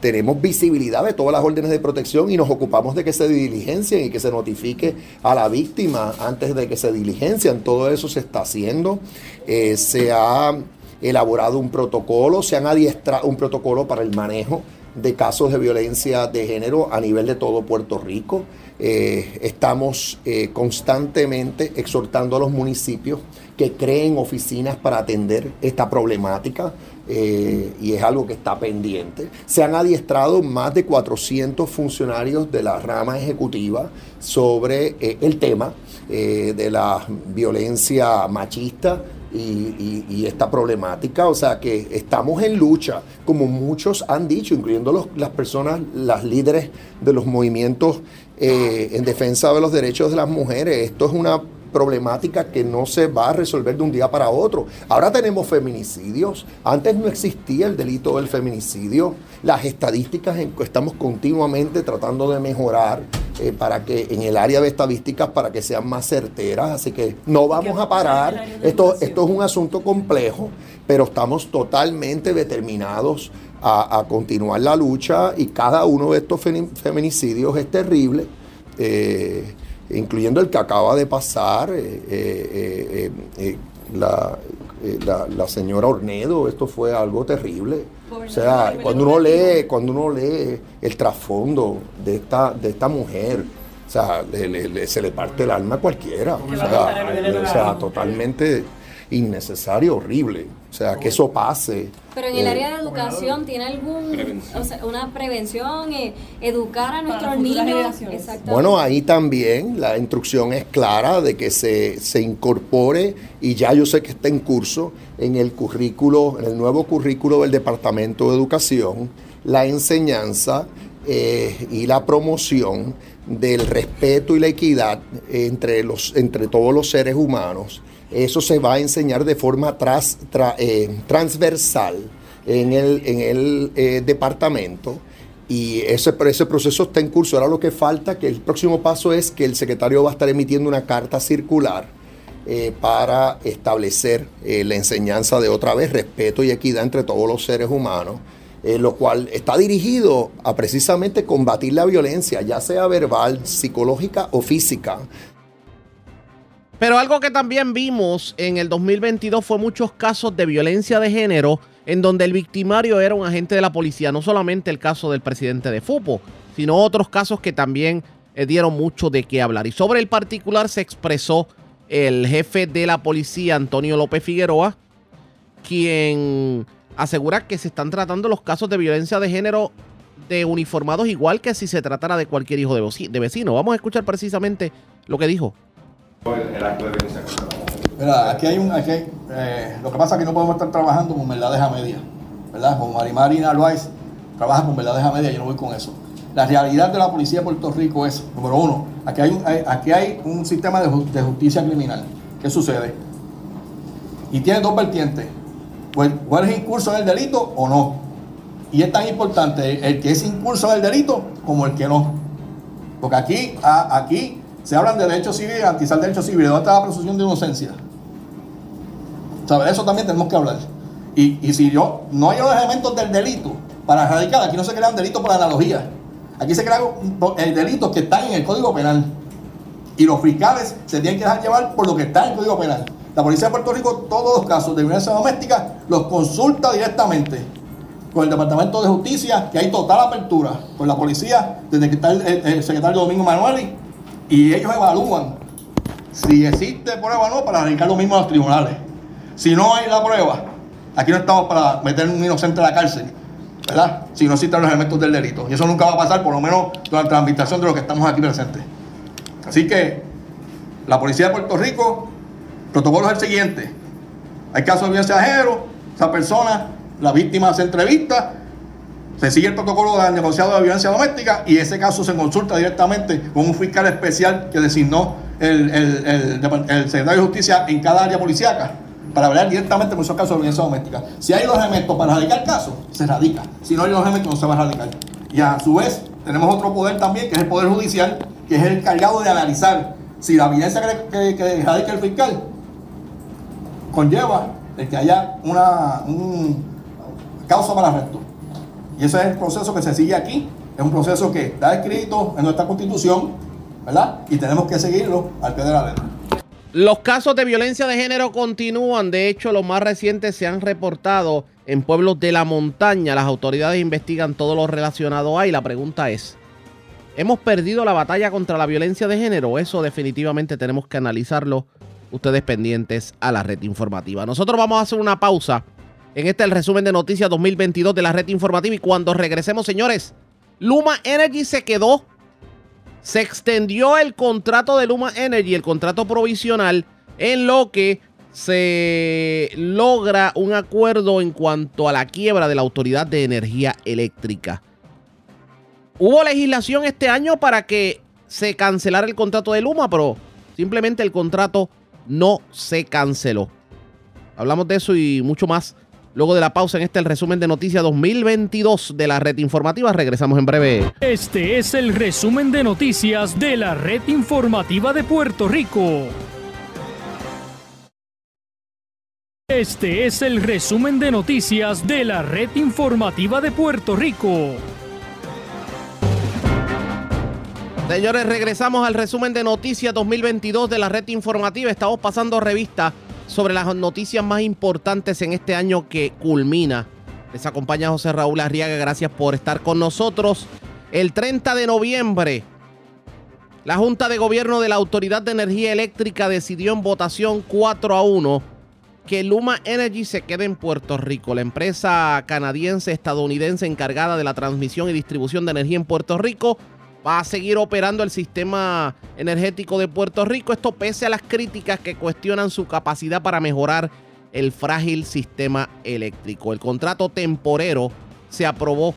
tenemos visibilidad de todas las órdenes de protección y nos ocupamos de que se diligencien y que se notifique a la víctima antes de que se diligencian. Todo eso se está haciendo. Eh, se ha elaborado un protocolo, se han adiestrado un protocolo para el manejo de casos de violencia de género a nivel de todo Puerto Rico. Eh, estamos eh, constantemente exhortando a los municipios que creen oficinas para atender esta problemática eh, y es algo que está pendiente. Se han adiestrado más de 400 funcionarios de la rama ejecutiva sobre el tema de la violencia machista y, esta problemática. O sea que estamos en lucha, como muchos han dicho, incluyendo las personas, las líderes de los movimientos eh, en defensa de los derechos de las mujeres. Esto es una problemática que no se va a resolver de un día para otro. Ahora tenemos feminicidios. Antes no existía el delito del feminicidio. Las estadísticas estamos continuamente tratando de mejorar eh, para que en el área de estadísticas para que sean más certeras. Así que no vamos a parar. Esto, esto es un asunto complejo, pero estamos totalmente determinados a, continuar la lucha y cada uno de estos feminicidios es terrible. Eh, incluyendo el que acaba de pasar, eh, la, la, señora Ornedo, esto fue algo terrible. O sea, cuando uno lee, cuando uno lee el trasfondo de esta, de esta mujer, o sea, se le parte el alma a cualquiera. O sea, o sea, totalmente innecesario, horrible. O sea, que eso pase. Pero en el eh, área de educación, ¿tiene algún, o sea, una prevención, eh, educar a nuestros niños? Bueno, ahí también la instrucción es clara de que se, se incorpore, y ya yo sé que está en curso, en el currículo, en el nuevo currículo del Departamento de Educación, la enseñanza eh, y la promoción del respeto y la equidad entre, los, entre todos los seres humanos eso se va a enseñar de forma eh, transversal en el, en el eh, departamento y ese, ese proceso está en curso. Ahora lo que falta, que el próximo paso es que el secretario va a estar emitiendo una carta circular eh, para establecer la enseñanza de otra vez respeto y equidad entre todos los seres humanos, lo cual está dirigido a precisamente combatir la violencia, ya sea verbal, psicológica o física. Pero algo que también vimos en el 2022 fue muchos casos de violencia de género en donde el victimario era un agente de la policía, no solamente el caso del presidente de FUPO, sino otros casos que también eh, dieron mucho de qué hablar. Y sobre el particular se expresó el jefe de la policía, Antonio López Figueroa, quien asegura que se están tratando los casos de violencia de género de uniformados igual que si se tratara de cualquier hijo de vecino. Vamos a escuchar precisamente lo que dijo Mira, aquí hay un. Aquí eh, lo que pasa es que no podemos estar trabajando con verdades a media. ¿Verdad? Con Marimari Narváez trabaja con verdades a media, yo no voy con eso. La realidad de la policía de Puerto Rico es, número uno, aquí hay un, aquí hay un sistema de, justicia criminal. ¿Qué sucede? Y tiene dos vertientes. Pues, ¿Cuál es incurso en el delito o no? Y es tan importante el que es incurso en el delito como el que no. Porque aquí, aquí se hablan de derecho civil y garantizar derecho civil. ¿Dónde está la presunción de inocencia? ¿Sabes? Eso también tenemos que hablar. Y, y, si yo no hay los elementos del delito para erradicar, aquí no se crean delitos por analogía. Aquí se crean delitos que están en el Código Penal. Y los fiscales se tienen que dejar llevar por lo que está en el Código Penal. La Policía de Puerto Rico, todos los casos de violencia doméstica, los consulta directamente con el Departamento de Justicia, que hay total apertura con la policía, desde que está el, secretario Domingo Manueli, y ellos evalúan si existe prueba o no para radicar lo mismo a los tribunales. Si no hay la prueba, aquí no estamos para meter un inocente a la cárcel, ¿verdad? Si no existen los elementos del delito. Y eso nunca va a pasar, por lo menos durante la administración de los que estamos aquí presentes. Así que la Policía de Puerto Rico, protocolo es el siguiente. Hay casos de violencia género, esa persona la víctima se entrevista, se sigue el protocolo del negociado de violencia doméstica y ese caso se consulta directamente con un fiscal especial que designó el, secretario de Justicia en cada área policíaca para hablar directamente con esos casos de violencia doméstica. Si hay los elementos para radicar el caso, se radica. Si no hay los elementos, no se va a radicar. Y a su vez, tenemos otro poder también, que es el Poder Judicial, que es el encargado de analizar si la evidencia que, que, radica el fiscal conlleva el que haya una, un, causa para arresto. Y ese es el proceso que se sigue aquí. Es un proceso que está escrito en nuestra constitución, ¿verdad? Y tenemos que seguirlo al pie de la letra. Los casos de violencia de género continúan. De hecho, los más recientes se han reportado en pueblos de la montaña. Las autoridades investigan todo lo relacionado ahí. La pregunta es, ¿hemos perdido la batalla contra la violencia de género? Eso definitivamente tenemos que analizarlo. Ustedes pendientes a la red informativa. Nosotros vamos a hacer una pausa en este el resumen de noticias 2022 de la red informativa. Y cuando regresemos, señores, Luma Energy se quedó. Se extendió el contrato de Luma Energy, el contrato provisional, en lo que se logra un acuerdo en cuanto a la quiebra de la Autoridad de Energía Eléctrica. Hubo legislación este año para que se cancelara el contrato de Luma, pero simplemente el contrato no se canceló. Hablamos de eso y mucho más Luego de la pausa en este el resumen de noticias 2022 de la red informativa, regresamos en breve. Este es el resumen de noticias de la red informativa de Puerto Rico. Este es el resumen de noticias de la red informativa de Puerto Rico. Señores, regresamos al resumen de noticias 2022 de la red informativa. Estamos pasando revista sobre las noticias más importantes en este año que culmina. Les acompaña José Raúl Arriaga, gracias por estar con nosotros. El 30 de noviembre, la Junta de Gobierno de la Autoridad de Energía Eléctrica decidió en votación 4 a 1 que Luma Energy se quede en Puerto Rico. La empresa canadiense estadounidense encargada de la transmisión y distribución de energía en Puerto Rico va a seguir operando el sistema energético de Puerto Rico. Esto pese a las críticas que cuestionan su capacidad para mejorar el frágil sistema eléctrico. El contrato temporero se aprobó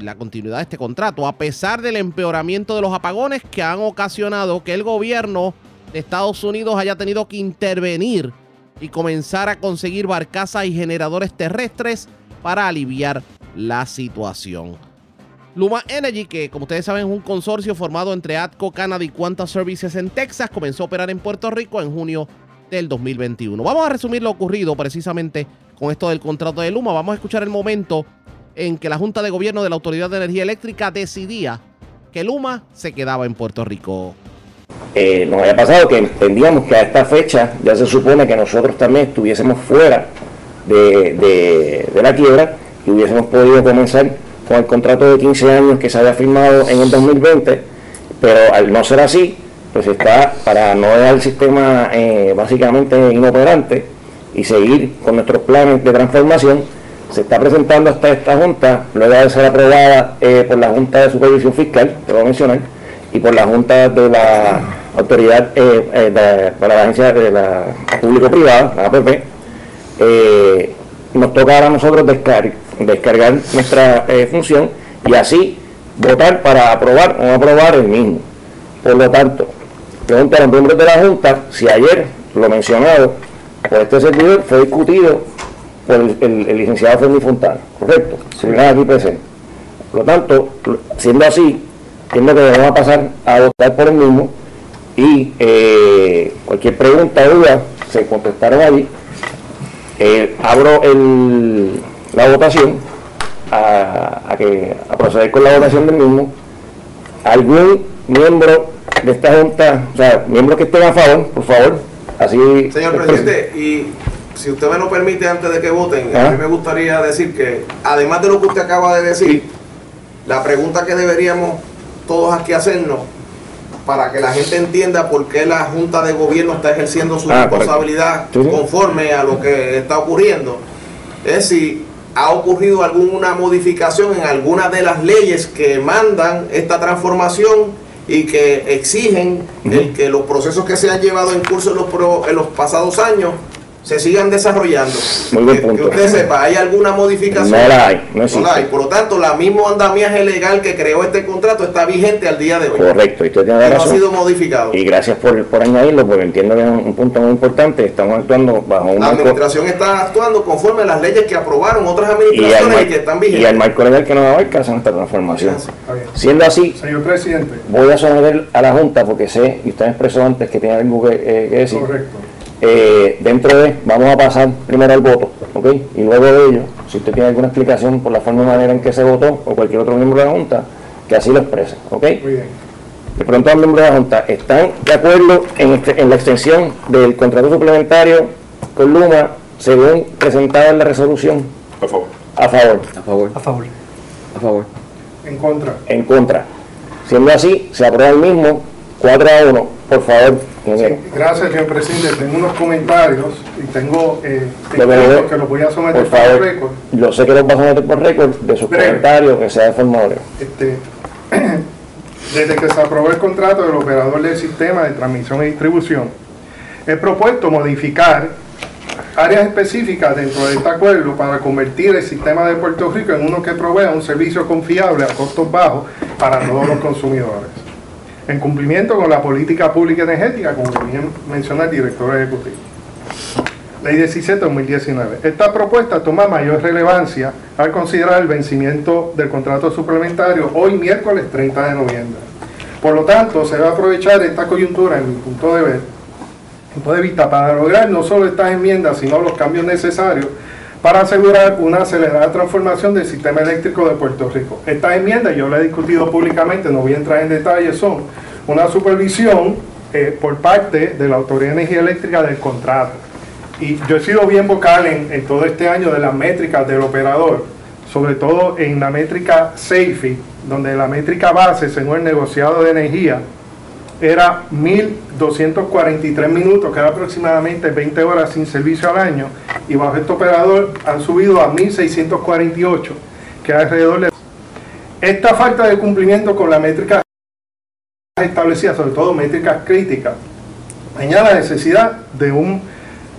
la continuidad de este contrato, a pesar del empeoramiento de los apagones que han ocasionado que el gobierno de Estados Unidos haya tenido que intervenir y comenzar a conseguir barcazas y generadores terrestres para aliviar la situación. Luma Energy, que como ustedes saben es un consorcio formado entre ATCO, Canada y Quanta Services en Texas, comenzó a operar en Puerto Rico en junio del 2021. Vamos a resumir lo ocurrido precisamente con esto del contrato de Luma. Vamos a escuchar el momento en que la Junta de Gobierno de la Autoridad de Energía Eléctrica decidía que Luma se quedaba en Puerto Rico. Eh, nos había pasado que entendíamos que a esta fecha ya se supone que nosotros también estuviésemos fuera de, de la quiebra y hubiésemos podido comenzar con el contrato de 15 años que se había firmado en el 2020, pero al no ser así, pues está para no dejar el sistema eh, básicamente inoperante y seguir con nuestros planes de transformación, se está presentando hasta esta Junta, luego de ser aprobada eh, por la Junta de Supervisión Fiscal, te voy a mencionar, y por la Junta de la Autoridad, eh, de, para la Agencia de la Público-Privada, la APP, nos toca a nosotros descargar descargar nuestra eh, función y así votar para aprobar o no aprobar el mismo. Por lo tanto, pregunta a los miembros de la Junta si ayer lo mencionado por este servidor fue discutido por el, licenciado Fermi Fontana, ¿correcto? Si aquí presente. Por lo tanto, siendo así, entiendo que vamos a pasar a votar por el mismo y eh, cualquier pregunta o duda se contestaron allí. Eh, abro el, la votación, a, que, a proceder con la votación del mismo. ¿Algún miembros de esta Junta, o sea, miembros que estén a favor, por favor, así... Señor presidente, y si usted me lo permite antes de que voten, a mí me gustaría decir que, además de lo que usted acaba de decir, la pregunta que deberíamos todos aquí hacernos para que la gente entienda por qué la Junta de Gobierno está ejerciendo su Ah, responsabilidad correcto. Sí, sí. conforme a lo que está ocurriendo, es si ha ocurrido alguna modificación en alguna de las leyes que mandan esta transformación y que exigen el que los procesos que se han llevado en curso en los, pro- en los pasados años se sigan desarrollando. Muy buen Que punto. usted sepa, ¿hay alguna modificación? No la hay, no existe. la hay. Por lo tanto, la mismo andamiaje legal que creó este contrato está vigente al día de hoy. Correcto, y usted tiene Y no ha razón. sido modificado. Y gracias por, por añadirlo, porque entiendo que es un, un punto muy importante. Estamos actuando bajo un La marco administración está actuando conforme a las leyes que aprobaron otras y administraciones y, mar- que están y vigentes. al marco legal que nos abarca hacer esta transformación. Siendo así, Señor presidente. voy a someter a la Junta porque sé, y usted expresó antes que tiene algo que, eh, que decir. Correcto. Eh, dentro de, vamos a pasar primero al voto, ¿ok? Y luego de ello, si usted tiene alguna explicación por la forma y manera en que se votó, o cualquier otro miembro de la Junta, que así lo exprese, ¿ok? Muy bien. De pronto los miembros de la Junta están de acuerdo en, este- en la extensión del contrato suplementario con Luma según presentada en la resolución. A favor. A favor. A favor. A favor. A favor. En contra. En contra. Siendo así, se aprueba el mismo 4 a 1. Por favor, ingeniero. Gracias, señor presidente. Tengo unos comentarios y tengo eh, Lo que los voy a someter Por favor, récord. yo sé que los va a someter por récord de sus Breve. comentarios, que sea de forma breve. Este, *clears throat* desde que se aprobó el contrato del operador del sistema de transmisión y distribución, he propuesto modificar áreas específicas dentro de este acuerdo para convertir el sistema de Puerto Rico en uno que provea un servicio confiable a costos bajos para todos los consumidores, en cumplimiento con la política pública energética, como bien menciona el director ejecutivo. Ley 17-2019. Esta propuesta toma mayor relevancia al considerar el vencimiento del contrato suplementario hoy miércoles 30 de noviembre. Por lo tanto, se va a aprovechar esta coyuntura, en mi punto de ver, punto de vista, para lograr no solo estas enmiendas, sino los cambios necesarios para asegurar una acelerada transformación del sistema eléctrico de Puerto Rico. Estas enmiendas, yo las he discutido públicamente, no voy a entrar en detalles, son una supervisión eh, por parte de la Autoridad de Energía Eléctrica del contrato. Y yo he sido bien vocal en, en todo este año de las métricas del operador, sobre todo en la métrica SAFE, donde la métrica base, según el negociado de energía, era 1.243 minutos, que era aproximadamente 20 horas sin servicio al año, y bajo este operador han subido a 1.648, que es alrededor de... Esta falta de cumplimiento con la métrica establecida, sobre todo métricas críticas, añade la necesidad de un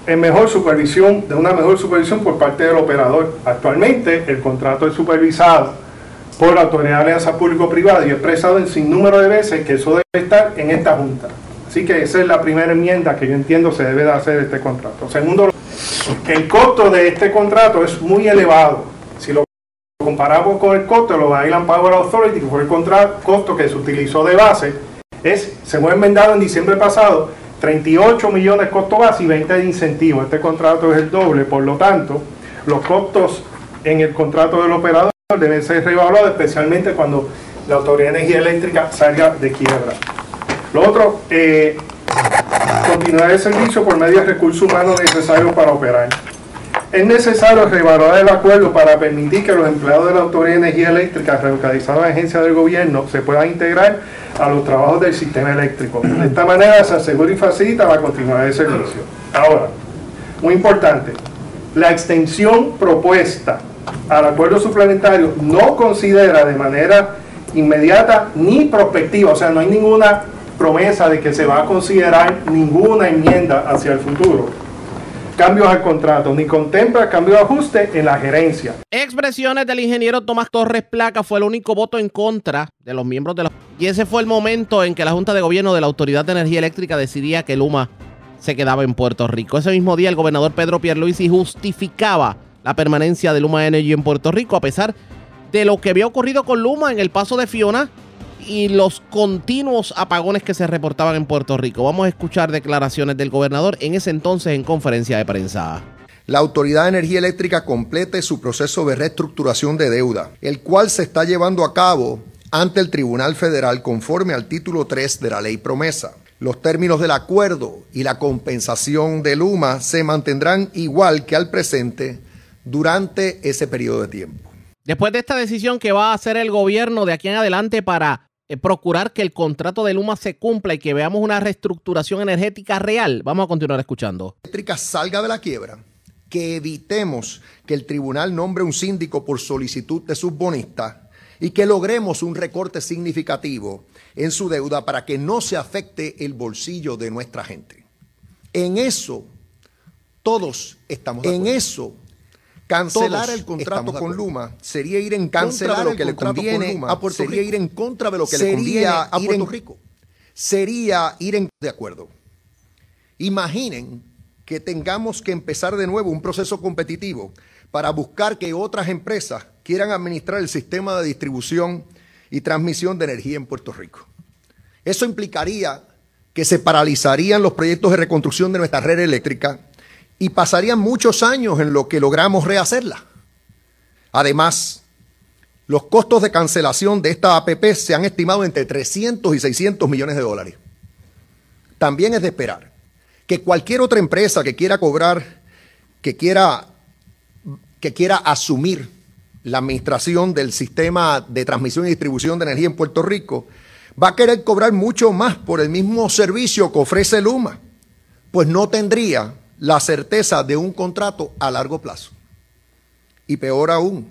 eh, mejor supervisión, de una mejor supervisión por parte del operador. Actualmente el contrato es supervisado por la Autoridad de Alianza Público-Privada y expresado en sin número de veces que eso debe estar en esta Junta. Así que esa es la primera enmienda que yo entiendo se debe de hacer este contrato. Segundo, el costo de este contrato es muy elevado. Si lo comparamos con el costo de los Island Power Authority, que fue el costo que se utilizó de base, es, se fue enmendado en diciembre pasado, 38 millones de costo base y 20 de incentivo. Este contrato es el doble, por lo tanto, los costos en el contrato del operador deben ser reevaluados, especialmente cuando la Autoridad de Energía Eléctrica salga de quiebra. Lo otro, eh, continuar el servicio por medio de recursos humanos necesarios para operar. Es necesario reevaluar el acuerdo para permitir que los empleados de la Autoridad de Energía Eléctrica relocalizados a agencias del gobierno se puedan integrar a los trabajos del sistema eléctrico. De esta manera se asegura y facilita la continuidad del servicio. Ahora, muy importante, la extensión propuesta al acuerdo suplementario no considera de manera inmediata ni prospectiva, o sea, no hay ninguna promesa de que se va a considerar ninguna enmienda hacia el futuro cambios al contrato, ni contempla cambio de ajuste en la gerencia. Expresiones del ingeniero Tomás Torres Placa fue el único voto en contra de los miembros de la... Y ese fue el momento en que la Junta de Gobierno de la Autoridad de Energía Eléctrica decidía que Luma se quedaba en Puerto Rico. Ese mismo día el gobernador Pedro Pierluisi justificaba la permanencia de Luma Energy en Puerto Rico a pesar de lo que había ocurrido con Luma en el paso de Fiona y los continuos apagones que se reportaban en Puerto Rico. Vamos a escuchar declaraciones del gobernador en ese entonces en conferencia de prensa. La Autoridad de Energía Eléctrica complete su proceso de reestructuración de deuda, el cual se está llevando a cabo ante el Tribunal Federal conforme al título 3 de la ley promesa. Los términos del acuerdo y la compensación de Luma se mantendrán igual que al presente durante ese periodo de tiempo. Después de esta decisión que va a hacer el gobierno de aquí en adelante para eh, procurar que el contrato de Luma se cumpla y que veamos una reestructuración energética real, vamos a continuar escuchando. Eléctrica salga de la quiebra, que evitemos que el tribunal nombre un síndico por solicitud de sus bonistas y que logremos un recorte significativo en su deuda para que no se afecte el bolsillo de nuestra gente. En eso todos estamos de En eso Cancelar el contrato con Luma sería ir en contra de lo que le conviene a Puerto Rico. Sería ir en contra de lo que le conviene a Puerto Rico. Sería ir en de acuerdo. Imaginen que tengamos que empezar de nuevo un proceso competitivo para buscar que otras empresas quieran administrar el sistema de distribución y transmisión de energía en Puerto Rico. Eso implicaría que se paralizarían los proyectos de reconstrucción de nuestra red eléctrica y pasarían muchos años en lo que logramos rehacerla. Además, los costos de cancelación de esta APP se han estimado entre 300 y 600 millones de dólares. También es de esperar que cualquier otra empresa que quiera cobrar, que quiera, que quiera asumir la administración del sistema de transmisión y distribución de energía en Puerto Rico, va a querer cobrar mucho más por el mismo servicio que ofrece Luma, pues no tendría la certeza de un contrato a largo plazo. Y peor aún,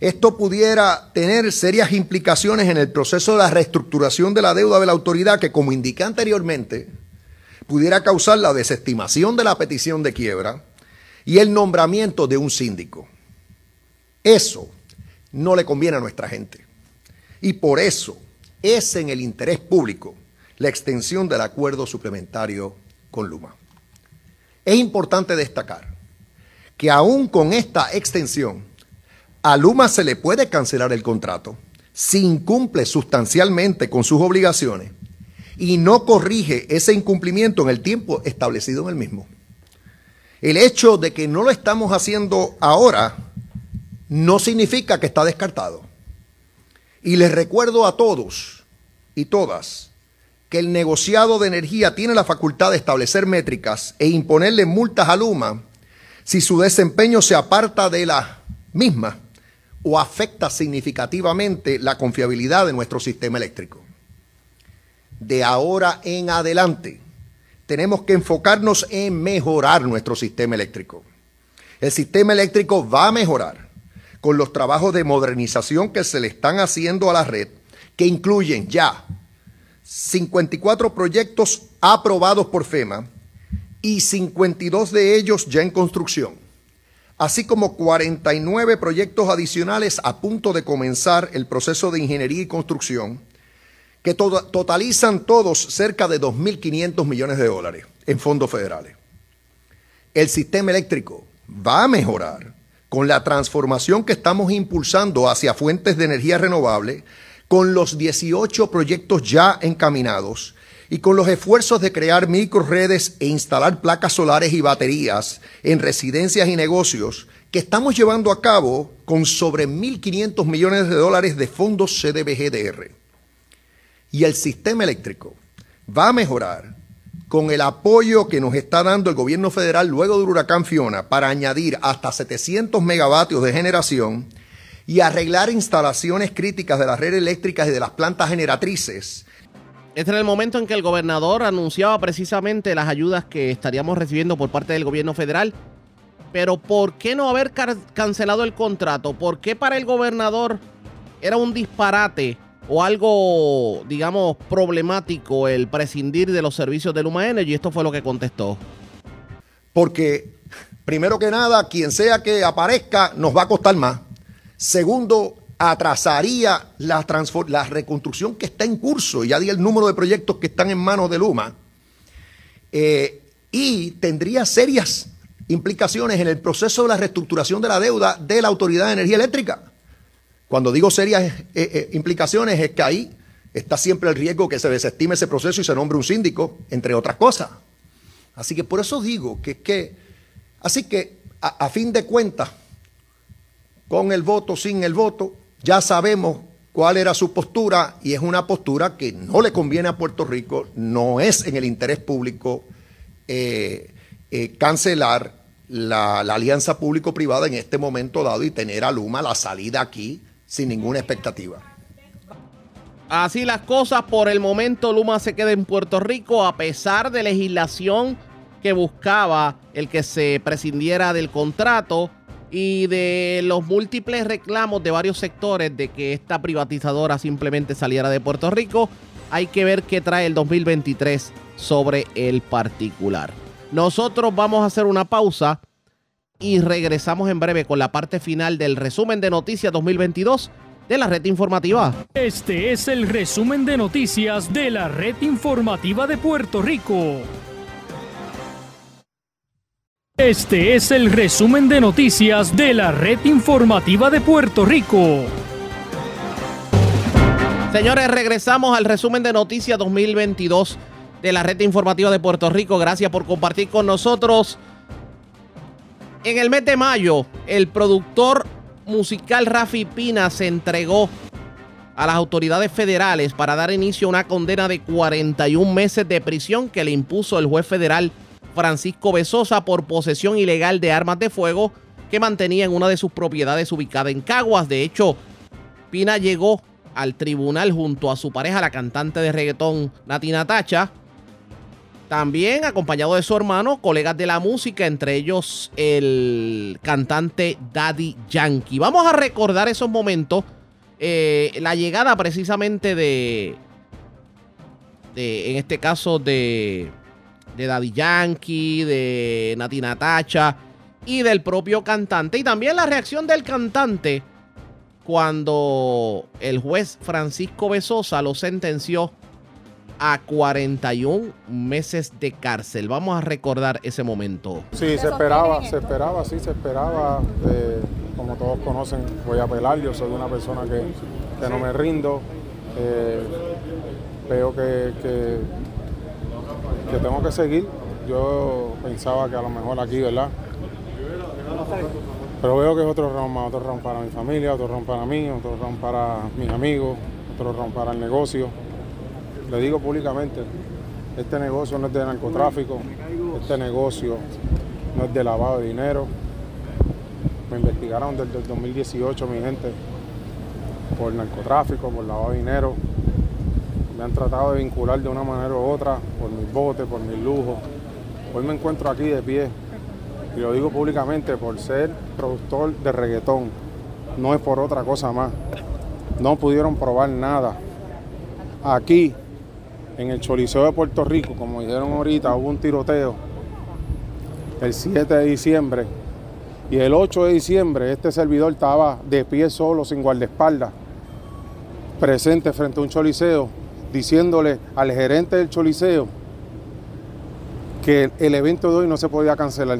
esto pudiera tener serias implicaciones en el proceso de la reestructuración de la deuda de la autoridad que, como indiqué anteriormente, pudiera causar la desestimación de la petición de quiebra y el nombramiento de un síndico. Eso no le conviene a nuestra gente. Y por eso es en el interés público la extensión del acuerdo suplementario con Luma. Es importante destacar que aún con esta extensión, a Luma se le puede cancelar el contrato si incumple sustancialmente con sus obligaciones y no corrige ese incumplimiento en el tiempo establecido en el mismo. El hecho de que no lo estamos haciendo ahora no significa que está descartado. Y les recuerdo a todos y todas que el negociado de energía tiene la facultad de establecer métricas e imponerle multas a Luma si su desempeño se aparta de la misma o afecta significativamente la confiabilidad de nuestro sistema eléctrico. De ahora en adelante, tenemos que enfocarnos en mejorar nuestro sistema eléctrico. El sistema eléctrico va a mejorar con los trabajos de modernización que se le están haciendo a la red, que incluyen ya 54 proyectos aprobados por FEMA y 52 de ellos ya en construcción, así como 49 proyectos adicionales a punto de comenzar el proceso de ingeniería y construcción, que totalizan todos cerca de 2.500 millones de dólares en fondos federales. El sistema eléctrico va a mejorar con la transformación que estamos impulsando hacia fuentes de energía renovable con los 18 proyectos ya encaminados y con los esfuerzos de crear microredes e instalar placas solares y baterías en residencias y negocios que estamos llevando a cabo con sobre 1.500 millones de dólares de fondos CDBGDR. Y el sistema eléctrico va a mejorar con el apoyo que nos está dando el gobierno federal luego del huracán Fiona para añadir hasta 700 megavatios de generación y arreglar instalaciones críticas de las redes eléctricas y de las plantas generatrices. Este era el momento en que el gobernador anunciaba precisamente las ayudas que estaríamos recibiendo por parte del gobierno federal. Pero ¿por qué no haber cancelado el contrato? ¿Por qué para el gobernador era un disparate o algo, digamos, problemático el prescindir de los servicios de Luma Energy? Esto fue lo que contestó. Porque, primero que nada, quien sea que aparezca nos va a costar más. Segundo, atrasaría la, reconstrucción que está en curso, ya di el número de proyectos que están en manos de Luma, eh, y tendría serias implicaciones en el proceso de la reestructuración de la deuda de la Autoridad de Energía Eléctrica. Cuando digo serias eh, eh, implicaciones es que ahí está siempre el riesgo que se desestime ese proceso y se nombre un síndico, entre otras cosas. Así que por eso digo que, que así que a fin de cuentas, con el voto, sin el voto, ya sabemos cuál era su postura y es una postura que no le conviene a Puerto Rico, no es en el interés público eh, eh, cancelar la, la alianza público-privada en este momento dado y tener a Luma la salida aquí sin ninguna expectativa. Así las cosas, por el momento Luma se queda en Puerto Rico a pesar de legislación que buscaba el que se prescindiera del contrato y de los múltiples reclamos de varios sectores de que esta privatizadora simplemente saliera de Puerto Rico. Hay que ver qué trae el 2023 sobre el particular. Nosotros vamos a hacer una pausa y regresamos en breve con la parte final del resumen de noticias 2022 de la red informativa. Este es el resumen de noticias de la red informativa de Puerto Rico. Este es el resumen de noticias de la red informativa de Puerto Rico. Señores, regresamos al resumen de noticias 2022 de la red informativa de Puerto Rico. Gracias por compartir con nosotros. En el mes de mayo, el productor musical Rafi Pina se entregó a las autoridades federales para dar inicio a una condena de 41 meses de prisión que le impuso el juez federal Francisco Besosa por posesión ilegal de armas de fuego que mantenía en una de sus propiedades ubicada en Caguas. De hecho, Pina llegó al tribunal junto a su pareja, la cantante de reggaetón Natina Tacha, también acompañado de su hermano, colegas de la música, entre ellos el cantante Daddy Yankee. Vamos a recordar esos momentos. Eh, la llegada precisamente de, de, en este caso, de, de Daddy Yankee, de Natina Tacha y del propio cantante. Y también la reacción del cantante cuando el juez Francisco Besosa lo sentenció a 41 meses de cárcel. Vamos a recordar ese momento. Sí, se esperaba, se esperaba, sí, se esperaba. Eh, como todos conocen, voy a apelar. Yo soy una persona que, no me rindo. Eh, veo que, tengo que seguir. Yo pensaba que a lo mejor aquí, ¿verdad? Pero veo que es otro round otro round para mi familia, otro round para mí, otro round para mis amigos, otro round para el negocio le digo públicamente, este negocio no es de narcotráfico, este negocio no es de lavado de dinero. Me investigaron desde el 2018 mi gente por narcotráfico, por lavado de dinero. Me han tratado de vincular de una manera u otra por mis botes, por mis lujos. Hoy me encuentro aquí de pie y lo digo públicamente por ser productor de reggaetón. No es por otra cosa más. No pudieron probar nada. Aquí en el Choliseo de Puerto Rico, como dijeron ahorita, hubo un tiroteo el 7 de diciembre y el 8 de diciembre este servidor estaba de pie solo, sin guardaespaldas, presente frente a un Choliseo, diciéndole al gerente del Choliseo que el evento de hoy no se podía cancelar,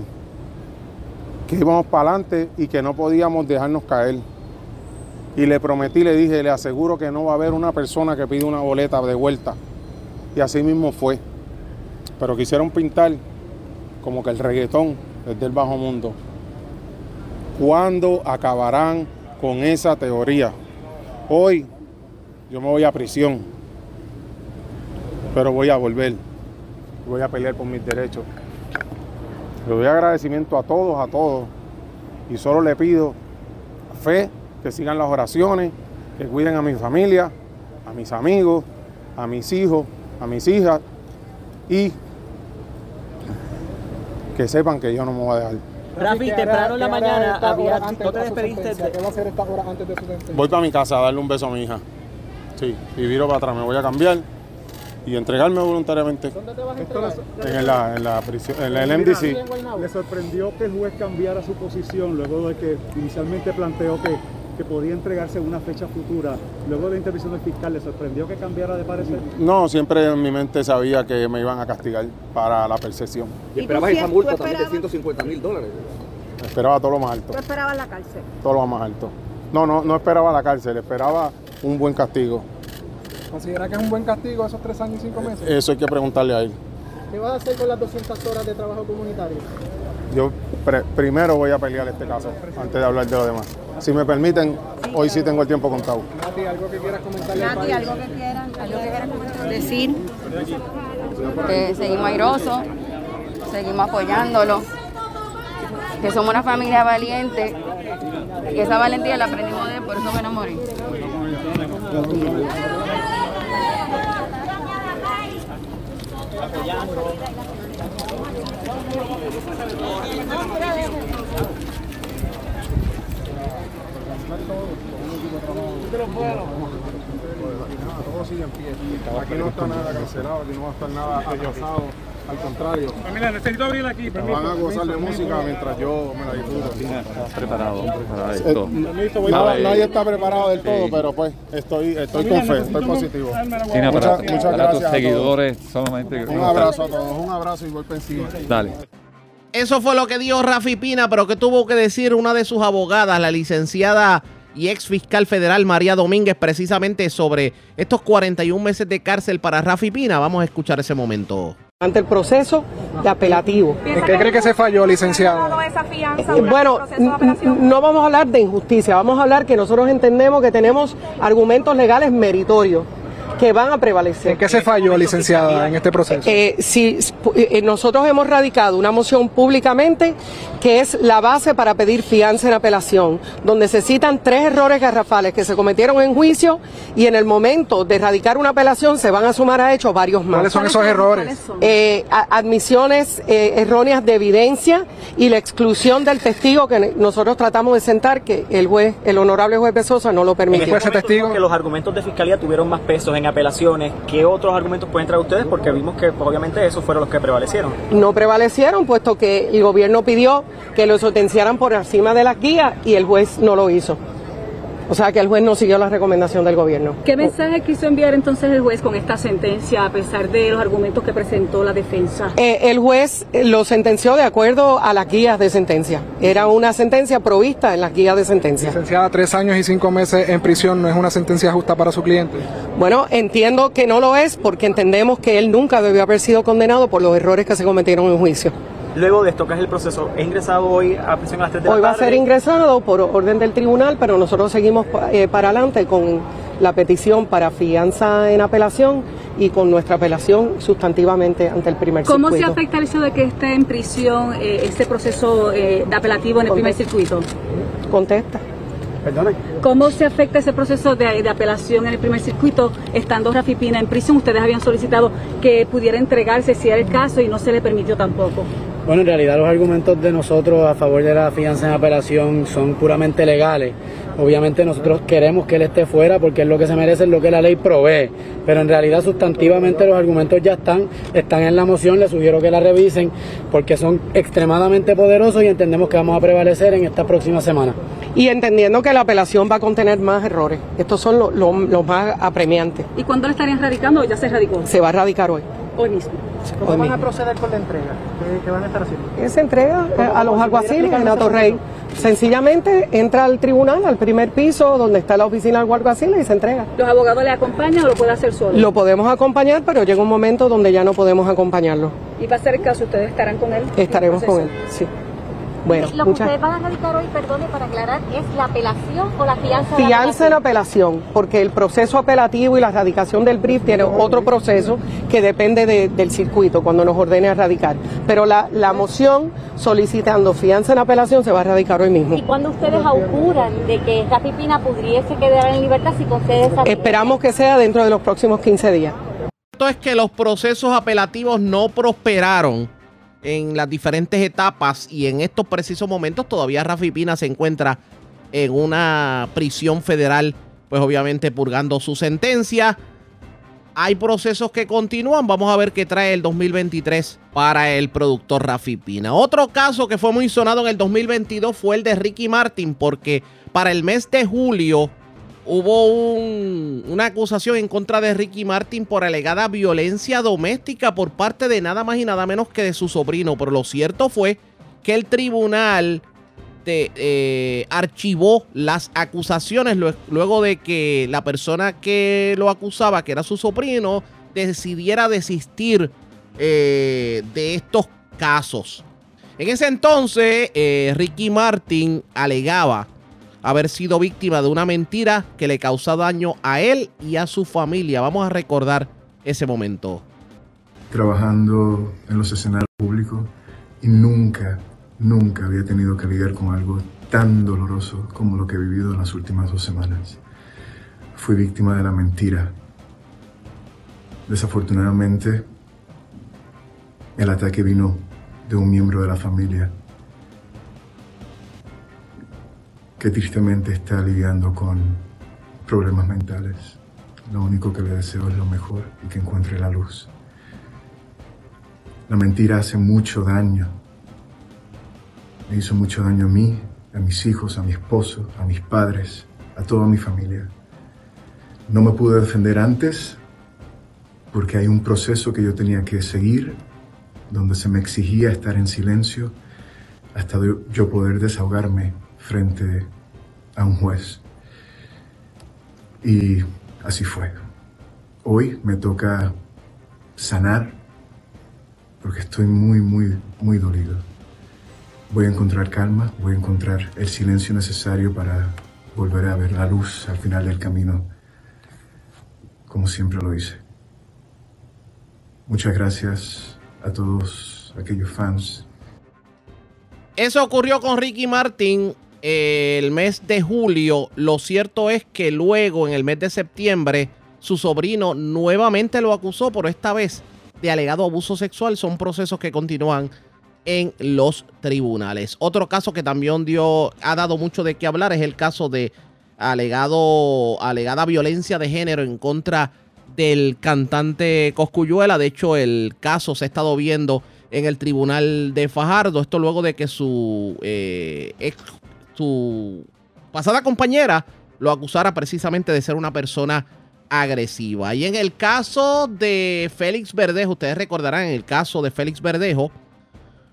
que íbamos para adelante y que no podíamos dejarnos caer. Y le prometí, le dije, le aseguro que no va a haber una persona que pida una boleta de vuelta. Y así mismo fue. Pero quisieron pintar como que el reggaetón es del bajo mundo. ¿Cuándo acabarán con esa teoría? Hoy yo me voy a prisión, pero voy a volver. Voy a pelear por mis derechos. Le doy agradecimiento a todos, a todos. Y solo le pido fe, que sigan las oraciones, que cuiden a mi familia, a mis amigos, a mis hijos, a mis hijas y que sepan que yo no me voy a dejar. Rafi, temprano en la mañana había, ¿no te despediste? ¿Qué va a hacer esta hora antes de su sentencia? Voy para mi casa a darle un beso a mi hija. Sí, y viro para atrás, me voy a cambiar y entregarme voluntariamente. ¿Dónde te vas a entregar? En la, en la prisión, en el MDC. ¿Le sorprendió que el juez cambiara su posición luego de que inicialmente planteó que que podía entregarse en una fecha futura. Luego de la intervención del fiscal, ¿le sorprendió que cambiara de parecer? No, siempre en mi mente sabía que me iban a castigar para la percepción. ¿Y esperabas esa multa también de 150 mil dólares? Esperaba todo lo más alto. ¿Tú esperabas la cárcel? Todo lo más alto. No, no, no esperaba la cárcel, esperaba un buen castigo. ¿Considera que es un buen castigo esos tres años y cinco meses? Eso hay que preguntarle a él. ¿Qué vas a hacer con las 200 horas de trabajo comunitario? Yo primero voy a pelear este caso antes de hablar de lo demás. si me permiten, hoy sí tengo el tiempo contado. Nati, ¿algo que quieras comentarle Nati, algo que quieran, algo que quieran decir. Que seguimos airosos, seguimos apoyándolo, que somos una familia valiente, y esa valentía la aprendimos de él, por eso me enamoré. Aquí no está nada cancelado, aquí no va a estar nada atrasado. Al contrario. Mira, necesito abrir aquí. Van a gozar de música mientras yo me la disfruto. preparado para Eh, no, nadie está preparado del todo, pero pues estoy, estoy con fe, estoy positivo. Tina, para, Muchas, muchas para gracias. tus seguidores solamente. Un abrazo a todos, un abrazo y golpe encima. Dale. Eso fue lo que dijo Rafi Pina, pero que tuvo que decir una de sus abogadas, la licenciada y ex fiscal federal María Domínguez, precisamente sobre estos 41 meses de cárcel para Rafi Pina. Vamos a escuchar ese momento. Ante el proceso de apelativo. ¿En qué cree que se falló, licenciado? Eh, Bueno, no vamos a hablar de injusticia, vamos a hablar que nosotros entendemos que tenemos argumentos legales meritorios que van a prevalecer. ¿En qué se falló, licenciada, en este proceso? Eh, si eh, nosotros hemos radicado una moción públicamente que es la base para pedir fianza en apelación, donde se citan tres errores garrafales que se cometieron en juicio y en el momento de radicar una apelación se van a sumar a hechos varios más. ¿Cuáles son esos errores? Eh, admisiones eh, erróneas de evidencia y la exclusión del testigo que nosotros tratamos de sentar que el juez, el honorable juez Besosa no lo permitió. que los argumentos de fiscalía tuvieron más pesos en apelaciones. ¿Qué otros argumentos pueden traer ustedes? Porque vimos que pues, obviamente esos fueron los que prevalecieron. no prevalecieron, puesto que el gobierno pidió que lo sentenciaran por encima de las guías y el juez no lo hizo. O sea que el juez no siguió la recomendación del gobierno. ¿Qué mensaje quiso enviar entonces el juez con esta sentencia a pesar de los argumentos que presentó la defensa? Eh, el juez eh, lo sentenció de acuerdo a las guías de sentencia. Era una sentencia provista en las guías de sentencia. Licenciada, tres años y cinco meses en prisión no es una sentencia justa para su cliente. Bueno, entiendo que no lo es porque entendemos que él nunca debió haber sido condenado por los errores que se cometieron en juicio. Luego de esto, ¿qué es el proceso? ¿Es ingresado hoy a prisión a las 3 de la Hoy va a tarde? ser ingresado por orden del tribunal, pero nosotros seguimos eh, para adelante con la petición para fianza en apelación y con nuestra apelación sustantivamente ante el primer ¿Cómo se circuito. afecta el hecho de que esté en prisión eh, este proceso eh, de apelativo en el primer circuito? Contesta. Perdone. ¿Cómo se afecta ese proceso de, de apelación en el primer circuito estando Rafi Pina en prisión? Ustedes habían solicitado que pudiera entregarse si era el caso y no se le permitió tampoco. Bueno, en realidad los argumentos de nosotros a favor de la fianza en apelación son puramente legales. Obviamente nosotros queremos que él esté fuera porque es lo que se merece, es lo que la ley provee. Pero en realidad sustantivamente los argumentos ya están, están en la moción, les sugiero que la revisen porque son extremadamente poderosos y entendemos que vamos a prevalecer en esta próxima semana. Y entendiendo que la apelación va a contener más errores. Estos son los los- los más apremiantes. ¿Y cuándo le estarían radicando o ya se radicó? Se va a radicar hoy. Hoy mismo. ¿Cómo Hoy van a proceder con la entrega? ¿Qué, qué van a estar haciendo? Esa entrega eh, a los alguaciles en Atorrey. Sencillamente entra al tribunal, al primer piso, donde está la oficina del alguacil y se entrega. ¿Los abogados le acompañan o lo puede hacer solo? Lo podemos acompañar, pero llega un momento donde ya no podemos acompañarlo. ¿Y va a ser el caso? ¿Ustedes estarán con él? Estaremos con él, sí. Bueno, Lo que muchas ustedes van a radicar hoy, perdone, para aclarar, ¿es la apelación o la fianza? de Fianza en apelación? porque el proceso apelativo y la radicación del brief tiene otro proceso que depende de- del circuito cuando nos ordene a radicar. Pero la, la moción solicitando fianza en apelación se va a radicar hoy mismo. ¿Y cuándo ustedes auguran de que Rafi Pina pudiese quedar en libertad si concede esa Esperamos que sea dentro de los próximos 15 días. Esto es que los procesos apelativos no prosperaron en las diferentes etapas y en estos precisos momentos todavía Rafi Pina se encuentra en una prisión federal, pues obviamente purgando su sentencia. Hay procesos que continúan, vamos a ver qué trae el 2023 para el productor Rafi Pina. Otro caso que fue muy sonado en el 2022 fue el de Ricky Martin, porque para el mes de julio hubo un- una acusación en contra de Ricky Martin por alegada violencia doméstica por parte de nada más y nada menos que de su sobrino. Pero lo cierto fue que el tribunal de- eh, archivó las acusaciones lue- luego de que la persona que lo acusaba, que era su sobrino, decidiera desistir eh, de estos casos. En ese entonces, eh, Ricky Martin alegaba haber sido víctima de una mentira que le causó daño a él y a su familia. Vamos a recordar ese momento. Trabajando en los escenarios públicos y nunca, nunca había tenido que lidiar con algo tan doloroso como lo que he vivido en las últimas dos semanas. Fui víctima de la mentira. Desafortunadamente, el ataque vino de un miembro de la familia que tristemente está lidiando con problemas mentales. Lo único que le deseo es lo mejor y que encuentre la luz. La mentira hace mucho daño. Me hizo mucho daño a mí, a mis hijos, a mi esposo, a mis padres, a toda mi familia. No me pude defender antes porque hay un proceso que yo tenía que seguir, donde se me exigía estar en silencio hasta yo poder desahogarme frente a un juez. Y así fue. Hoy me toca sanar porque estoy muy, muy, muy dolido. Voy a encontrar calma, voy a encontrar el silencio necesario para volver a ver la luz al final del camino, como siempre lo hice. Muchas gracias a todos aquellos fans. Eso ocurrió con Ricky Martin el mes de julio. Lo cierto es que luego, en el mes de septiembre, su sobrino nuevamente lo acusó, pero esta vez de alegado abuso sexual. Son procesos que continúan en los tribunales. Otro caso que también dio, ha dado mucho de qué hablar es el caso de alegado, alegada violencia de género en contra del cantante Coscuyuela. De hecho, el caso se ha estado viendo en el tribunal de Fajardo. Esto luego de que su eh, ex su pasada compañera lo acusara precisamente de ser una persona agresiva. Y en el caso de Félix Verdejo, ustedes recordarán, en el caso de Félix Verdejo,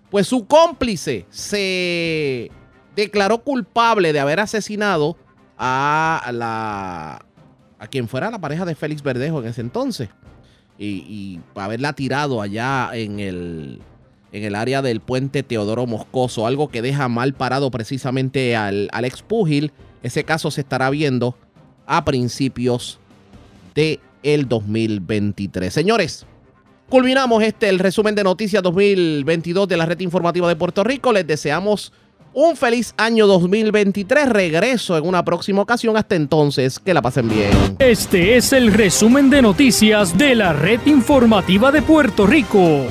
pues su cómplice se declaró culpable de haber asesinado a la a quien fuera la pareja de Félix Verdejo en ese entonces y, y haberla tirado allá en el en el área del puente Teodoro Moscoso, algo que deja mal parado precisamente al, al ex púgil. Ese caso se estará viendo a principios de el 2023. Señores, culminamos este el resumen de noticias 2022 de la red informativa de Puerto Rico. Les deseamos un feliz año 2023. Regreso en una próxima ocasión. Hasta entonces, que la pasen bien. Este es el resumen de noticias de la red informativa de Puerto Rico.